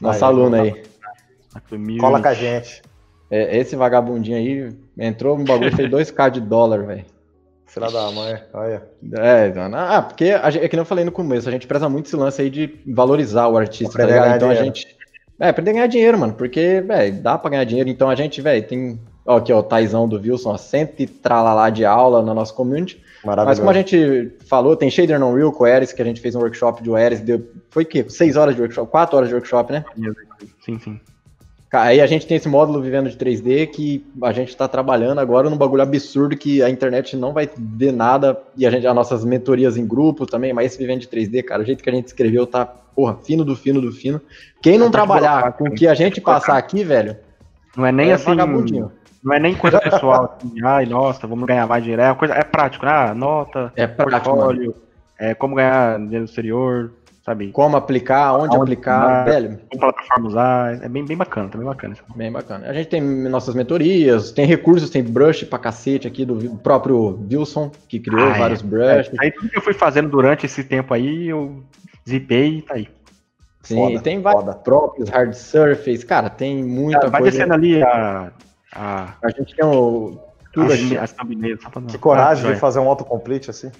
Nosso aí, aluno aí. Cola com a gente. É, esse vagabundinho aí entrou no bagulho fez 2k de dólar, velho. Filha da mãe, olha. É, ah, porque a gente, é que nem eu falei no começo, a gente preza muito esse lance aí de valorizar o artista, tá ligado? Então dinheiro. a gente. É, aprender a ganhar dinheiro, mano, porque, velho, dá pra ganhar dinheiro. Então a gente, velho, tem. Ó, aqui, ó, o Taizão do Wilson, ó, sempre tralalá de aula na nossa community. Mas como a gente falou, tem Shader Non Real com o Eris, que a gente fez um workshop de Eris, deu, foi o quê? Seis horas de workshop, quatro horas de workshop, né? Sim, sim. Aí a gente tem esse módulo vivendo de 3D que a gente está trabalhando agora num bagulho absurdo que a internet não vai ver nada e a gente as nossas mentorias em grupo também, mas esse vivendo de 3D, cara, o jeito que a gente escreveu tá, porra, fino do fino do fino. Quem não trabalhar com o que a gente passar aqui, velho, não é nem é assim vagabundinho. Não é nem coisa pessoal, assim, ai, nossa, vamos ganhar mais dinheiro. É, coisa, é prático, né? Ah, nota, é prático, portfólio, é como ganhar dinheiro no exterior. sabe? Como aplicar, onde, onde aplicar, velho. Como plataforma usar, é bem, bem bacana, tá bem bacana. Bem bacana. A gente tem nossas mentorias, tem recursos, tem brush pra cacete aqui do próprio Wilson, que criou ah, é. vários é. brushes. aí tudo que eu fui fazendo durante esse tempo aí, eu zipei e tá aí. Sim, foda, tem vários próprios, hard surface, cara, tem muita coisa. Vai descendo ali a, a... A gente tem o... Tudo as, as thumbnails. Que coragem ah, de fazer um autocomplete assim.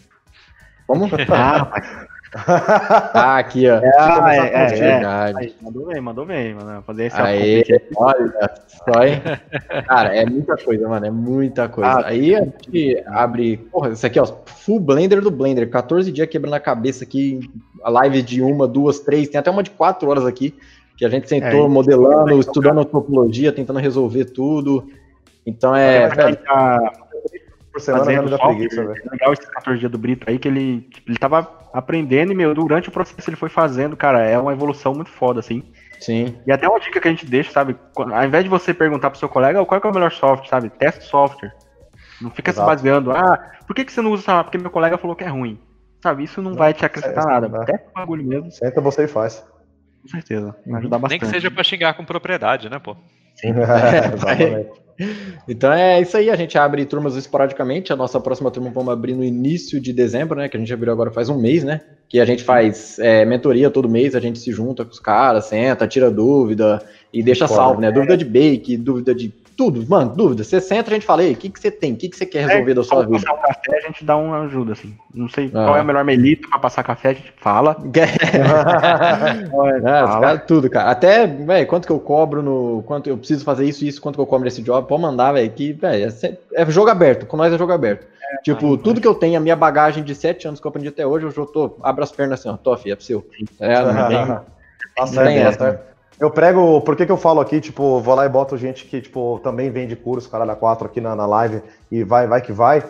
Vamos? Ah, rapaz. ah, aqui, ó. É, ah, é, é, é. Aí, mandou bem, mandou bem, mano. Fazer esse Aí, olha só, hein? Cara, é muita coisa, mano. É muita coisa. Ah, aí a gente abre. Porra, isso aqui, ó. Full Blender do Blender. 14 dias quebrando a cabeça aqui. A live de uma, duas, três. Tem até uma de quatro horas aqui. Que a gente sentou é, modelando, estudando topologia, tentando resolver tudo. Então é. Por semana fazendo já preguiça, velho. É legal esses 14 dias do Brito aí, que ele, tipo, ele tava aprendendo e, meu, durante o processo ele foi fazendo, cara, é uma evolução muito foda, assim. Sim. E até uma dica que a gente deixa, sabe? Ao invés de você perguntar pro seu colega, qual é o melhor software, sabe? Teste software. Não fica Exato. se baseando, ah, por que, que você não usa, porque meu colega falou que é ruim. Sabe, isso não, não vai te acrescentar é, nada. Testa o bagulho mesmo. Senta você e faz. Com certeza. Vai ajudar bastante. Nem que seja pra xingar com propriedade, né, pô? Sim. Exatamente. Então é isso aí, a gente abre turmas esporadicamente. A nossa próxima turma vamos abrir no início de dezembro, né? Que a gente abriu agora faz um mês, né? Que a gente faz é, mentoria todo mês, a gente se junta com os caras, senta, tira dúvida e deixa salvo, né? Dúvida de bake, dúvida de tudo, mano, dúvida. Você senta, a gente fala, ei, o que, que você tem? O que, que você quer resolver é, da sua vida? Passar um café, a gente dá uma ajuda, assim. Não sei ah. qual é o melhor melito pra passar café, a gente fala. é, fala. tudo, cara. Até, velho, quanto que eu cobro no. Quanto eu preciso fazer isso e isso, quanto que eu cobro nesse job, pode mandar, velho, que, velho, é, é, jogo aberto. Com nós é jogo aberto. É, tipo, tudo que eu tenho, a minha bagagem de sete anos que eu aprendi até hoje, eu já tô, abro as pernas assim, ó, tô, filho, é pro seu. É, não tem, tá certo, tem tá essa. Eu prego, por que, que eu falo aqui, tipo, vou lá e boto gente que, tipo, também vende curso, caralho, a 4 aqui na, na live e vai, vai que vai.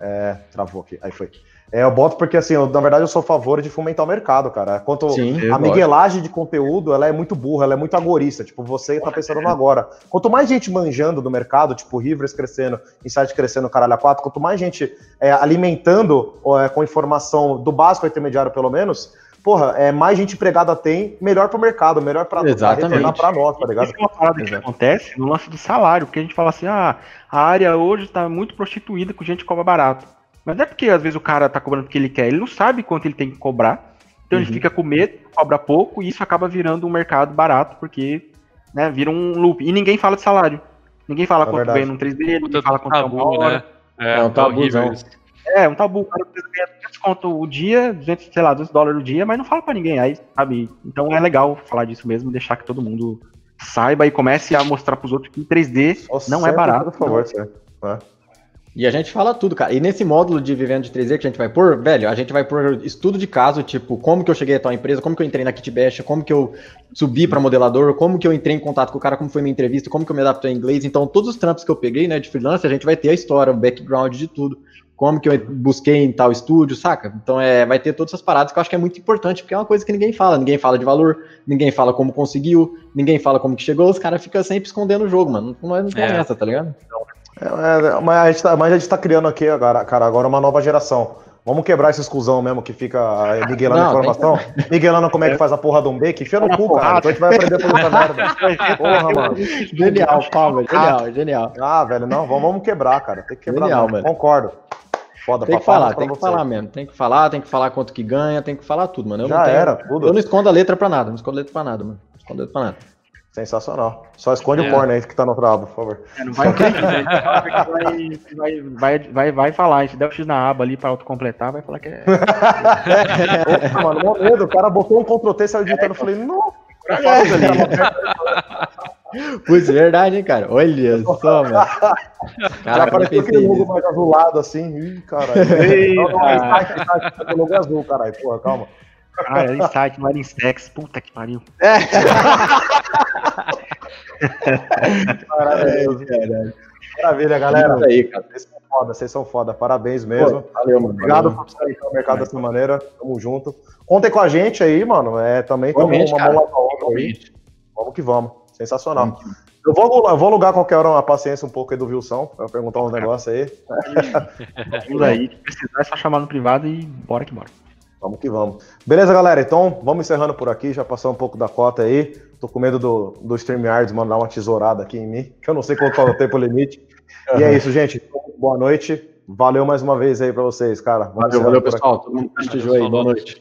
É, travou aqui, aí foi. É, eu boto porque, assim, eu, na verdade eu sou a favor de fomentar o mercado, cara. Quanto Sim, a miguelagem de conteúdo, ela é muito burra, ela é muito agorista. Tipo, você tá pensando no agora. Quanto mais gente manjando do mercado, tipo, Rivers crescendo, Insight crescendo, caralho, a 4, quanto mais gente é, alimentando é, com informação do básico ao intermediário, pelo menos, porra, é, mais gente empregada tem, melhor para o mercado, melhor para retornar para nós, tá ligado? Isso é uma parada que acontece no lance do salário, porque a gente fala assim, ah, a área hoje está muito prostituída com gente que cobra barato. Mas não é porque às vezes o cara tá cobrando o que ele quer, ele não sabe quanto ele tem que cobrar, então uhum. ele fica com medo, cobra pouco, e isso acaba virando um mercado barato, porque né, vira um loop. E ninguém fala de salário. Ninguém fala é quanto verdade. ganha num 3D, ninguém fala quanto tabu, é uma hora. Né? É, é um tabu, é, um tabu. O cara ganha 200 conto o dia, 200, sei lá, 200 dólares o dia, mas não fala pra ninguém aí, sabe? Então é legal falar disso mesmo, deixar que todo mundo saiba e comece a mostrar pros outros que 3D Nossa, não é barato. Por favor. É. E a gente fala tudo, cara. E nesse módulo de vivendo de 3D que a gente vai pôr, velho, a gente vai pôr estudo de caso, tipo, como que eu cheguei a tal empresa, como que eu entrei na Kitbash, como que eu subi para modelador, como que eu entrei em contato com o cara, como foi minha entrevista, como que eu me adaptei em inglês. Então, todos os trampos que eu peguei, né, de freelance, a gente vai ter a história, o background de tudo como que eu busquei em tal estúdio, saca? Então é, vai ter todas essas paradas que eu acho que é muito importante, porque é uma coisa que ninguém fala, ninguém fala de valor, ninguém fala como conseguiu, ninguém fala como que chegou, os caras ficam sempre escondendo o jogo, mano. Não é, não é essa, tá ligado? É, é, mas, a gente tá, mas a gente tá criando aqui agora, cara, agora uma nova geração. Vamos quebrar essa exclusão mesmo que fica miguelando não, informação. Que... Miguelando como é que faz a porra do um B, que enfia no cu, cara. Então a gente vai aprender por essa merda. Porra, mano. Genial, calma, genial, genial. Ah, velho, não, vamos, vamos quebrar, cara. Tem que quebrar. Genial, mano. Concordo. Foda tem que falar, tem que você. falar mesmo. Tem que falar, tem que falar quanto que ganha, tem que falar tudo, mano. Eu Já tenho, era, tudo. Eu não escondo a letra pra nada, não escondo a letra pra nada, mano. Não escondo a letra pra nada. Sensacional. Só esconde é. o porno aí que tá no trabo, por favor. É, não vai, vai, vai, vai, vai falar. Se der o X na aba ali pra autocompletar, vai falar que é. Opa, mano, mó medo. O cara botou um Ctrl T, saiu digitando. É, eu falei, não. Putz, verdade, hein, cara? Olha só, mano. Cara, Já apareceu aquele logo mais azulado assim. Ih, caralho. É logo azul, caralho. Porra, calma. Ah, era insight, não era insex. Puta que pariu. É. Maravilha, Maravilha, galera. Aí, cara. Vocês são foda, vocês são foda. Parabéns mesmo. Pô, valeu, mano. Obrigado valeu. por sair no mercado dessa maneira. Tamo junto. Contem com a gente aí, mano. É, também tamo uma mão lá pra outra Vamos que vamos. Sensacional. Eu vou, eu vou alugar qualquer hora uma paciência um pouco aí do Wilson, pra perguntar uns negócios aí. Tudo aí, se precisar é só chamar no privado e bora que bora. Vamos que vamos. Beleza, galera? Então, vamos encerrando por aqui. Já passou um pouco da cota aí. Tô com medo do, do StreamYards mandar uma tesourada aqui em mim, que eu não sei qual é o tempo limite. E é isso, gente. Boa noite. Valeu mais uma vez aí para vocês, cara. Vamos valeu, valeu, pessoal. Todo mundo prestigiou aí. Boa noite.